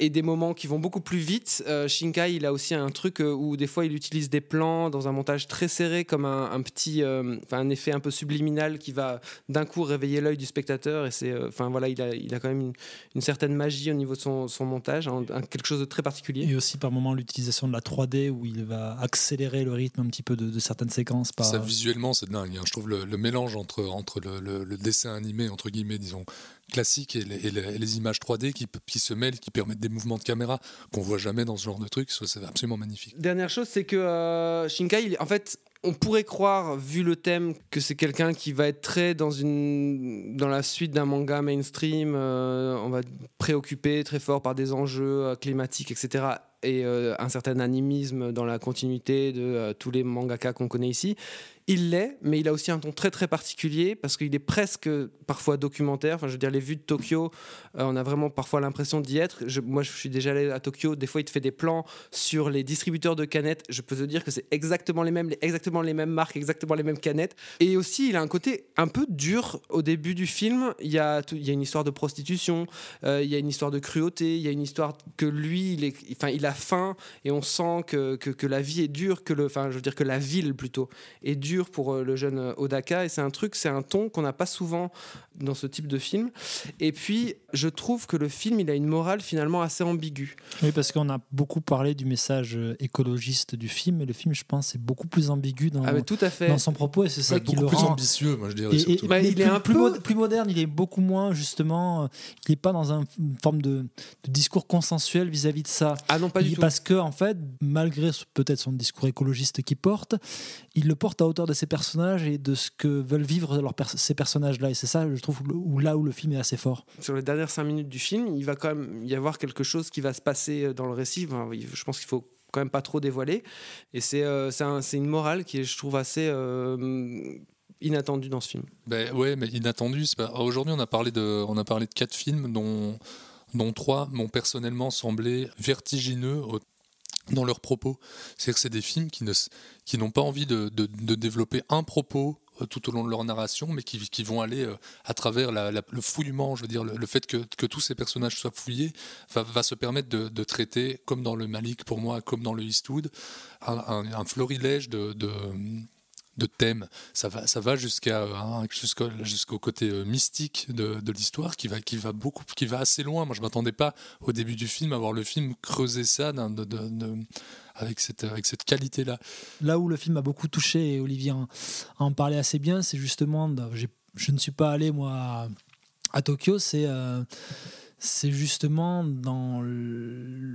et des moments qui vont beaucoup plus vite. Euh, Shinkai, il a aussi un truc euh, où des fois il utilise des plans dans un montage très serré, comme un, un petit, euh, enfin un effet un peu subliminal qui va d'un coup réveiller l'œil du spectateur. Et c'est, euh, enfin voilà, il a, il a quand même une, une certaine magie au niveau de son, son montage, un- quelque chose de très particulier. Et aussi par moment l'utilisation de la 3D où il va accélérer le rythme un petit peu de, de certaines séquences. Par... Ça, visuellement, c'est dingue. hein. Je trouve le, le mélange entre, entre le, le- le dessin animé, entre guillemets, disons, classique et les, images 3D qui, qui se mêlent, qui permettent des mouvements de caméra qu'on voit jamais dans ce genre de truc. C'est absolument magnifique. Dernière chose, c'est que euh, Shinkai, en fait, on pourrait croire, vu le thème, que c'est quelqu'un qui va être très dans, une, dans la suite d'un manga mainstream, euh, on va être préoccupé très fort par des enjeux euh, climatiques, etc. Et euh, un certain animisme dans la continuité de euh, tous les mangaka qu'on connaît ici. Il l'est, mais il a aussi un ton très très particulier parce qu'il est presque parfois documentaire. Enfin, je veux dire, les vues de Tokyo, euh, on a vraiment parfois l'impression d'y être. Je- moi, je suis déjà allé à Tokyo. Des fois, il te fait des plans sur les distributeurs de canettes. Je peux te dire que c'est exactement les mêmes, exactement les mêmes marques, exactement les mêmes canettes. Et aussi, il a un côté un peu dur au début du film. Il y a, une histoire de prostitution, il y a une histoire de cruauté, il y a une histoire que lui, il, est, enfin, il a faim et on sent que, que, que la vie est dure, que le, enfin, je veux dire que la ville plutôt est dure pour euh, le jeune euh, Odaka. Et c'est un truc, c'est un ton qu'on n'a pas souvent dans ce type de film. Et puis, je trouve que le film, il a une morale finalement assez ambiguë. Oui, parce qu'on a beaucoup parlé du message euh, écologiste du film, et le film, je pense, est beaucoup plus ambigu dans, Ah, tout à fait. dans son propos, et c'est ça qui le plus rend ambitieux, moi, je dirais, Et-. Bah, mais il plus, est un plus, peu- mo- plus moderne, il est beaucoup moins justement. euh, Il n'est pas dans un- une forme de, de discours consensuel vis-à-vis de ça. Ah non, pas du Il- tout. Parce que en fait, malgré peut-être son discours écologiste qu'il porte, il le porte à hauteur de ses personnages et de ce que veulent vivre leurs ces personnages-là. Et c'est ça, je trouve, où, là où le film est assez fort. sur les dernières cinq minutes du film, il va quand même y avoir quelque chose qui va se passer euh, dans le récit. Enfin, je pense qu'il faut quand même pas trop dévoiler. Et c'est euh, un- une morale qui est, je trouve, assez euh, inattendue dans ce film. Ben ouais, mais inattendu. c'est pas- Aujourd'hui, on a parlé de, on a parlé de quatre films, dont, dont trois m'ont personnellement semblé vertigineux au- dans leurs propos. C'est-à-dire que c'est des films qui ne, qui n'ont pas envie de, de- développer un propos euh, tout au long de leur narration, mais qui, qui vont aller euh, à travers le fouillement, je veux dire, le, fait que, que tous ces personnages soient fouillés, va, va se permettre de, traiter, comme dans le Malik pour moi, comme dans le Eastwood, un florilège de, de, thèmes. Ça va, ça va jusqu'à hein, jusqu'au côté euh, mystique de, l'histoire qui va, qui va beaucoup, qui va assez loin. Moi, je m'attendais pas au début du film à voir le film creuser ça avec cette, avec cette qualité-là. Là où le film a beaucoup touché, et Olivier en, parlait assez bien, c'est justement, je ne suis pas allé moi à, à Tokyo, c'est euh, c'est justement dans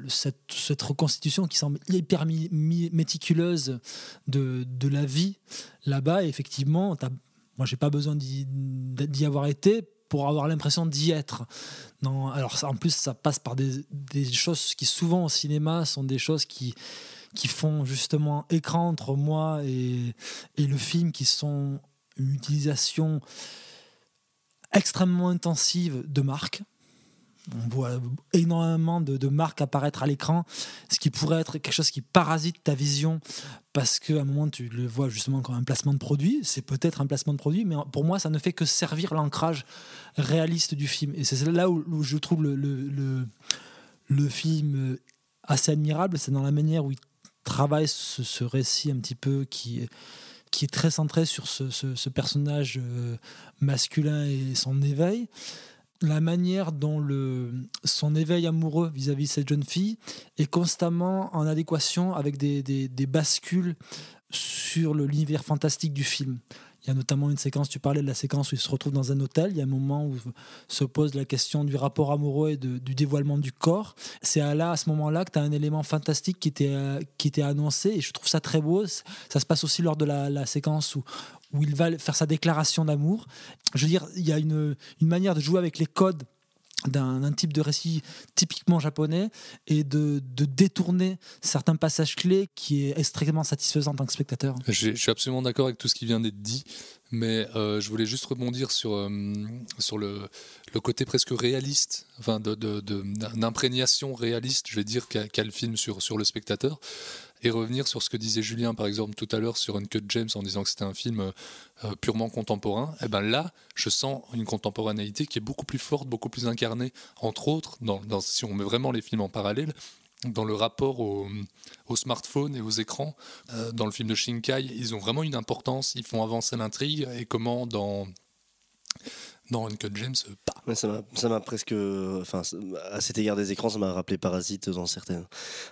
cette, reconstitution qui semble hyper méticuleuse de, de la vie là-bas. Effectivement, moi, j'ai pas besoin d'y avoir été pour avoir l'impression d'y être. Non, alors en plus, ça passe par des, des choses qui souvent au cinéma sont des choses qui qui font justement écran entre moi et, et le film, qui sont une utilisation extrêmement intensive de marques. On voit énormément de, marques apparaître à l'écran, ce qui pourrait être quelque chose qui parasite ta vision, parce qu'à un moment tu le vois justement comme un placement de produit. C'est peut-être un placement de produit, mais pour moi ça ne fait que servir l'ancrage réaliste du film. Et c'est là où, je trouve le, film assez admirable, c'est dans la manière où il travaille ce, ce récit un petit peu qui est très centré sur ce personnage euh, masculin et son éveil. La manière dont le, son éveil amoureux vis-à-vis cette jeune fille est constamment en adéquation avec des, des- bascules sur l'univers fantastique du film. Il y a notamment une séquence, tu parlais de la séquence où il se retrouve dans un hôtel, il y a un moment où se pose la question du rapport amoureux et du dévoilement du corps. C'est à, à ce moment-là que tu as un élément fantastique qui était, euh, qui était annoncé et je trouve ça très beau. Ça se passe aussi lors de la, la séquence où, où il va faire sa déclaration d'amour. Je veux dire, il y a une, une manière de jouer avec les codes d'un type de récit typiquement japonais et de, de détourner certains passages clés qui est extrêmement satisfaisant en tant que spectateur. Je suis absolument d'accord avec tout ce qui vient d'être dit, mais euh, je voulais juste rebondir sur, euh, sur le, le côté presque réaliste, enfin de, de- de- d'imprégnation réaliste, je vais dire, qu'a, le film sur, sur le spectateur, et revenir sur ce que disait Julien, par exemple, tout à l'heure sur Uncut James, en disant que c'était un film euh, purement contemporain. Et ben là, je sens une contemporanéité qui est beaucoup plus forte, beaucoup plus incarnée, entre autres, dans- si on met vraiment les films en parallèle, dans le rapport au, au smartphone et aux écrans. Euh, dans le film de Shinkai, ils ont vraiment une importance, ils font avancer l'intrigue, et comment dans, dans Uncut James, euh, pas. Ça m'a- ça m'a presque. Enfin, à cet égard des écrans, ça m'a rappelé Parasite dans certaines,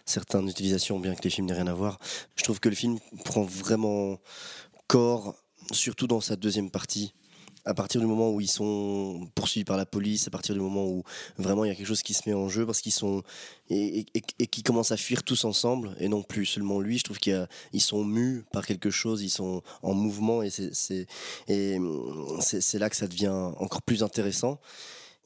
certaines utilisations, bien que les films n'aient rien à voir. Je trouve que le film prend vraiment corps, surtout dans sa deuxième partie. À partir du moment où ils sont poursuivis par la police, à partir du moment où vraiment il y a quelque chose qui se met en jeu, parce qu'ils sont. et, qui commencent à fuir tous ensemble, et non plus seulement lui, je trouve qu'ils sont mus par quelque chose, ils sont en mouvement, et c'est- hum, là que ça devient encore plus intéressant.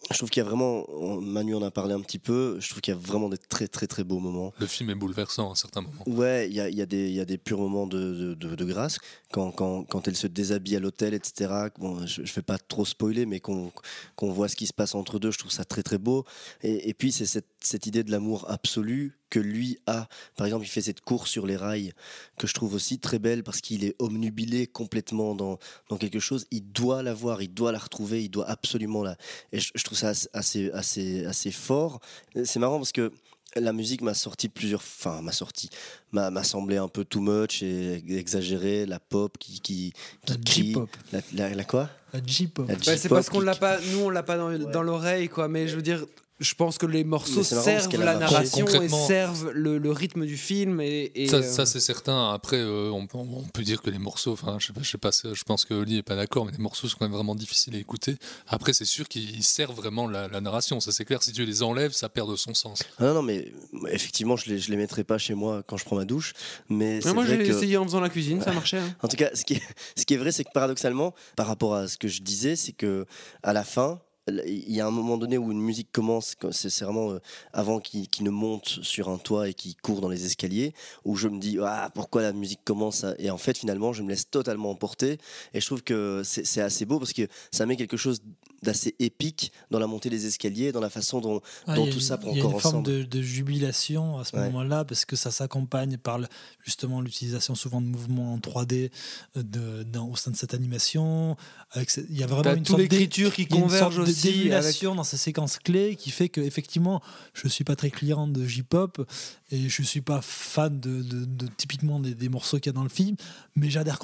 Je trouve qu'il y a vraiment, Manu en a parlé un petit peu, je trouve qu'il y a vraiment des très très très beaux moments. Le film est bouleversant à certains moments. Ouais, il y a, y, a des- il y a des purs moments de, de, de- de grâce. Quand, quand, quand elle se déshabille à l'hôtel, etc. Bon, je ne vais pas trop spoiler, mais qu'on qu'on voit ce qui se passe entre deux, je trouve ça très très beau. Et, et puis, c'est cette, cette idée de l'amour absolu que lui a. Par exemple, il fait cette course sur les rails que je trouve aussi très belle parce qu'il est omnubilé complètement dans, dans quelque chose. Il doit la voir, il doit la retrouver, il doit absolument la. Et je, je trouve ça assez, assez, assez fort. C'est marrant parce que la musique m'a sorti plusieurs, enfin m'a sorti, m'a semblé un peu too much et exagéré, la pop qui qui, qui La crie, J-pop. la, la- la quoi? La J-pop. Ouais, c'est parce qu'on l'a pas, nous on l'a pas dans, dans l'oreille quoi. Mais je veux dire, je pense que les morceaux servent la narration et servent le, le rythme du film et, et, Ça, euh, ça, c'est certain. Après, euh, on, peut- on peut dire que les morceaux, enfin, je sais pas, je sais pas, je pense que Oli est pas d'accord, mais les morceaux sont quand même vraiment difficiles à écouter. Après, c'est sûr qu'ils servent vraiment la, la narration. Ça, c'est clair. Si tu les enlèves, ça perd de son sens. Ah non, non, mais effectivement, je les, je les mettrai pas chez moi quand je prends ma douche. Mais c'est moi j'ai que... essayé en faisant la cuisine, ça marchait. hein. En tout cas, ce qui est, ce qui est vrai, c'est que paradoxalement, par rapport à ce que je disais, c'est que à la fin, il y a un moment donné où une musique commence, c'est vraiment euh, avant qu'il ne monte sur un toit et qu'il court dans les escaliers, où je me dis ah pourquoi la musique commence et en fait finalement je me laisse totalement emporter. Et je trouve que c'est assez beau parce que ça met quelque chose d'assez épique dans la montée des escaliers, dans la façon dont, tout ça prend Il y a une forme ensemble. de, de jubilation à ce Ouais. moment-là parce que ça s'accompagne par le- justement l'utilisation souvent de mouvements en 3D euh, de, dans- au sein de cette animation. Avec ce- il y a vraiment une toute l'écriture qui converge aussi d'émulation dans ces séquences clés qui fait que effectivement je suis pas très client de J-pop et je suis pas fan de, de- de- typiquement des, des morceaux qu'il y a dans le film mais j'adhère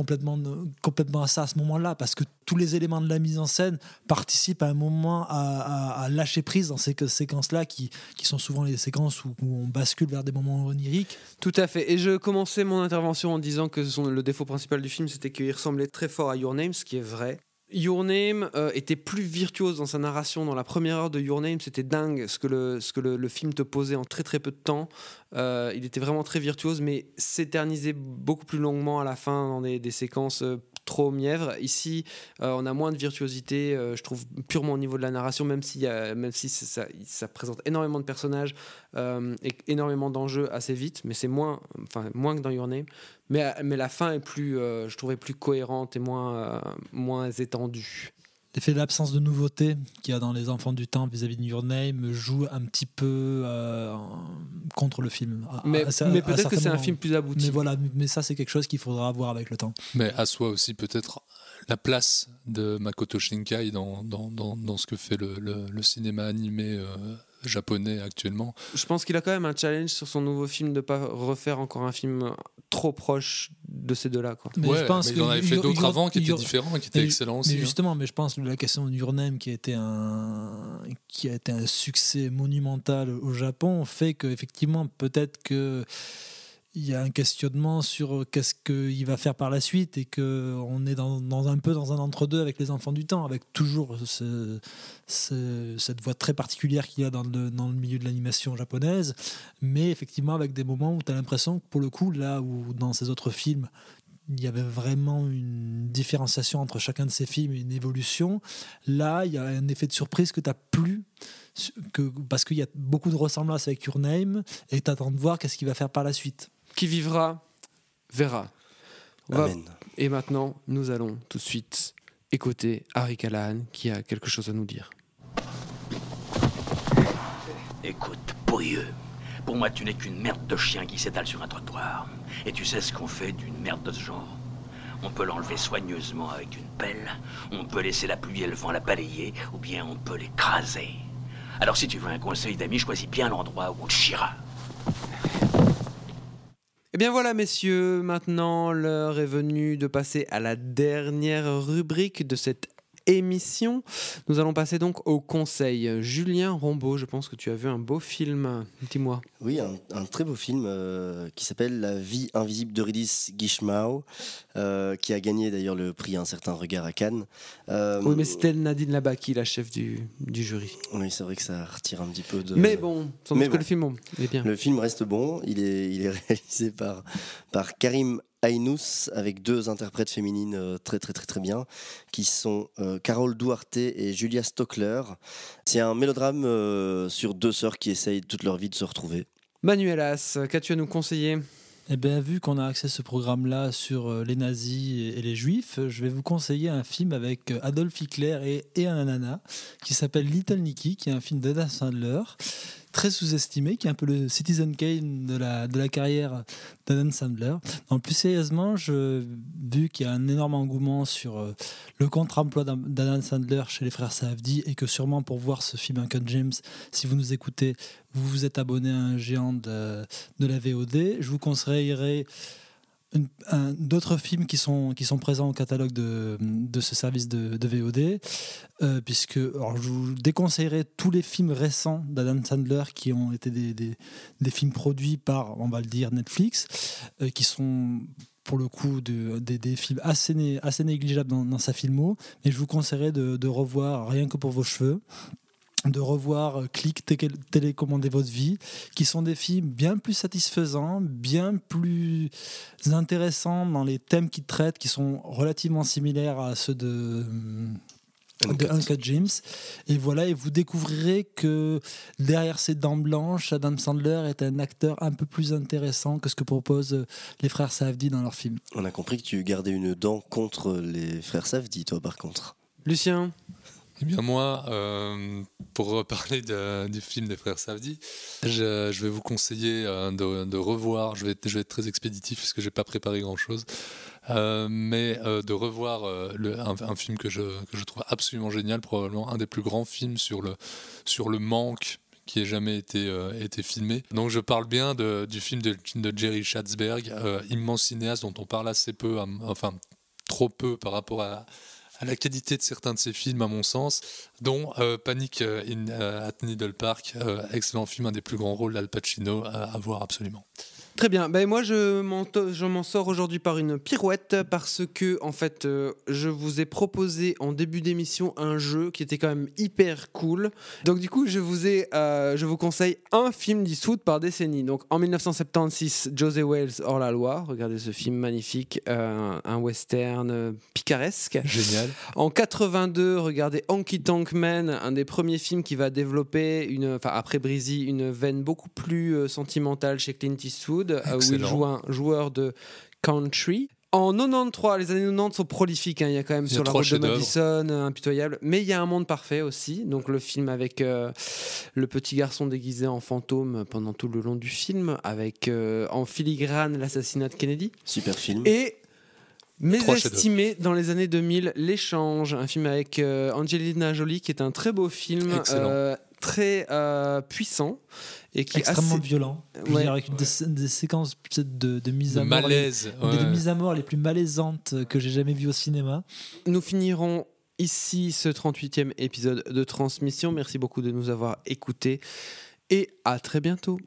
complètement à ça à ce moment-là parce que tous les éléments de la mise en scène participent à un moment à, lâcher prise dans ces que- séquences-là qui, qui sont souvent les séquences où, on bascule vers des moments oniriques. Tout à fait. Et je commençais mon intervention en disant que le défaut principal du film, c'était qu'il ressemblait très fort à Your Name, ce qui est vrai. Your Name euh, était plus virtuose dans sa narration. Dans la première heure de Your Name, c'était dingue ce que, le, ce que le, film te posait en très très peu de temps. Euh, il était vraiment très virtuose, mais s'éternisait beaucoup plus longuement à la fin dans des, des séquences euh, trop mièvres. Ici, euh, on a moins de virtuosité, euh, je trouve, purement au niveau de la narration, même si, même si ça, présente énormément de personnages euh, et énormément d'enjeux assez vite, mais c'est moins, enfin, moins que dans Your. Mais, mais la fin est plus, je trouvais, plus cohérente et moins, moins étendue. L'effet de l'absence de nouveauté qu'il y a dans Les Enfants du Temps vis-à-vis de Your Name joue un petit peu euh, contre le film. À- Mais- mais à peut-être que c'est un film plus abouti. Mais voilà, mais ça c'est quelque chose qu'il faudra voir avec le temps. Mais à soi aussi peut-être la place de Makoto Shinkai dans, dans, dans, dans ce que fait le, le, le cinéma animé euh, japonais actuellement. Je pense qu'il a quand même un challenge sur son nouveau film de pas refaire encore un film trop proche de ces deux-là. quoi. Mais Ouais, je pense mais il en avait fait d'autres avant qui étaient différents et qui étaient excellents aussi, Mais hein. justement, mais je pense que la question de Your Name qui a été un qui a été un succès monumental au Japon fait que effectivement peut-être que il y a un questionnement sur qu'est-ce qu'il va faire par la suite et que on est dans, un peu dans un entre-deux avec les enfants du temps, avec toujours ce- ce- cette voix très particulière qu'il y a dans le, dans le milieu de l'animation japonaise, mais effectivement avec des moments où tu as l'impression que pour le coup, là où dans ces autres films, il y avait vraiment une différenciation entre chacun de ces films et une évolution. Là, il y a un effet de surprise que tu n'as plus, que, parce qu'il y a beaucoup de ressemblances avec Your Name, et tu attends de voir qu'est-ce qu'il va faire par la suite. Qui vivra, verra. Va- Amen. Et maintenant, nous allons tout de suite écouter Harry Callahan qui a quelque chose à nous dire. Écoute, pourrieux. Pour moi, tu n'es qu'une merde de chien qui s'étale sur un trottoir. Et tu sais ce qu'on fait d'une merde de ce genre On peut l'enlever soigneusement avec une pelle, on peut laisser la pluie et le vent la balayer, ou bien on peut l'écraser. Alors si tu veux un conseil d'ami, choisis bien l'endroit où on te chiera. Eh bien voilà, messieurs, maintenant l'heure est venue de passer à la dernière rubrique de cette émission. Nous allons passer donc au conseil. Julien Rombaud, je pense que tu as vu un beau film. Dis-moi. Oui, un, un très beau film euh, qui s'appelle La vie invisible d'Eurydice Guichemau, euh, qui a gagné d'ailleurs le prix Un certain regard à Cannes. Euh, Oui, mais c'était Nadine Labaki, la chef du, du jury. Oui, c'est vrai que ça retire un petit peu de. Mais bon, sans doute que le film, est bien. Le film reste bon. Il est, il est réalisé par, par Karim Aynous avec deux interprètes féminines euh, très très très très bien, qui sont euh, Carole Duarte et Julia Stockler. C'est un mélodrame euh, sur deux sœurs qui essayent toute leur vie de se retrouver. Manuelas, qu'as-tu à nous conseiller? Eh bien, vu qu'on a accès à ce programme-là sur les nazis et, les juifs, je vais vous conseiller un film avec Adolf Hitler et, et un ananas qui s'appelle Little Nicky, qui est un film d'Ada Sandler. Très sous-estimé, qui est un peu le Citizen Kane de la, de la carrière d'Adam Sandler. Non, plus sérieusement, je, vu qu'il y a un énorme engouement sur euh, le contre-emploi d'Adam Sandler chez les frères Safdie et que sûrement pour voir ce film Uncle James, si vous nous écoutez, vous vous êtes abonné à un géant de, de la VOD, je vous conseillerais d'autres films qui sont, qui sont présents au catalogue de, de ce service de, VOD, euh, puisque alors je vous déconseillerais tous les films récents d'Adam Sandler qui ont été des, des, des, films produits par, on va le dire, Netflix, euh, qui sont pour le coup de, des films assez, assez négligeables dans, dans, sa filmo, mais je vous conseillerais de, de revoir Rien que pour vos cheveux de revoir euh, Click, télécommander votre vie, qui sont des films bien plus satisfaisants, bien plus intéressants dans les thèmes qu'ils traitent, qui sont relativement similaires à ceux de, de Uncut James. Et voilà, et vous découvrirez que derrière ces dents blanches, Adam Sandler est un acteur un peu plus intéressant que ce que proposent les frères Safdie dans leurs films. On a compris que tu gardais une dent contre les frères Safdie, toi, par contre. Lucien eh bien moi, euh, pour parler du film des frères Savdi, je, vais vous conseiller euh, de, revoir, je vais, être, je très expéditif parce que j'ai pas préparé grand-chose, euh, mais de revoir un, film que je, je trouve absolument génial, probablement un des plus grands films sur le, manque qui ait jamais été, filmé. Donc je parle bien de, du film de, de Jerry Schatzberg, immense cinéaste dont on parle assez peu, enfin trop peu par rapport à à la qualité de certains de ses films, à mon sens, dont euh, Panic euh, in, euh, at Needle Park, excellent film, un des plus grands rôles d'Al Pacino à voir absolument. Très bien. Ben moi, je m'en sors aujourd'hui par une pirouette parce que, en fait, euh, je vous ai proposé en début d'émission un jeu qui était quand même hyper cool. Donc, du coup, je vous, ai, euh, je vous conseille un film d'Eastwood par décennie. Donc, en 1976, José Wells, Hors la loi. Regardez ce film magnifique, euh, un western picaresque. Génial. En 82, regardez Honky Tonk Man, un des premiers films qui va développer, une, enfin, après Breezy, une veine beaucoup plus sentimentale chez Clint Eastwood. Euh, où il joue un joueur de country. En 93, les années 90 sont prolifiques. Hein. Il y a quand même sur la route de Madison, euh, impitoyable. Mais il y a un monde parfait aussi. Donc le film avec euh, le petit garçon déguisé en fantôme pendant tout le long du film, avec en filigrane l'assassinat de Kennedy. Super film. Et estimé dans les années 2000, L'échange, un film avec Angelina Jolie qui est un très beau film, très puissant et qui extrêmement est violent, avec des, séquences de, de mise à mort, malaise, les, mise à mort les plus malaisantes que j'ai jamais vues au cinéma. Nous finirons ici ce 38e épisode de Transmission. Merci beaucoup de nous avoir écoutés et à très bientôt.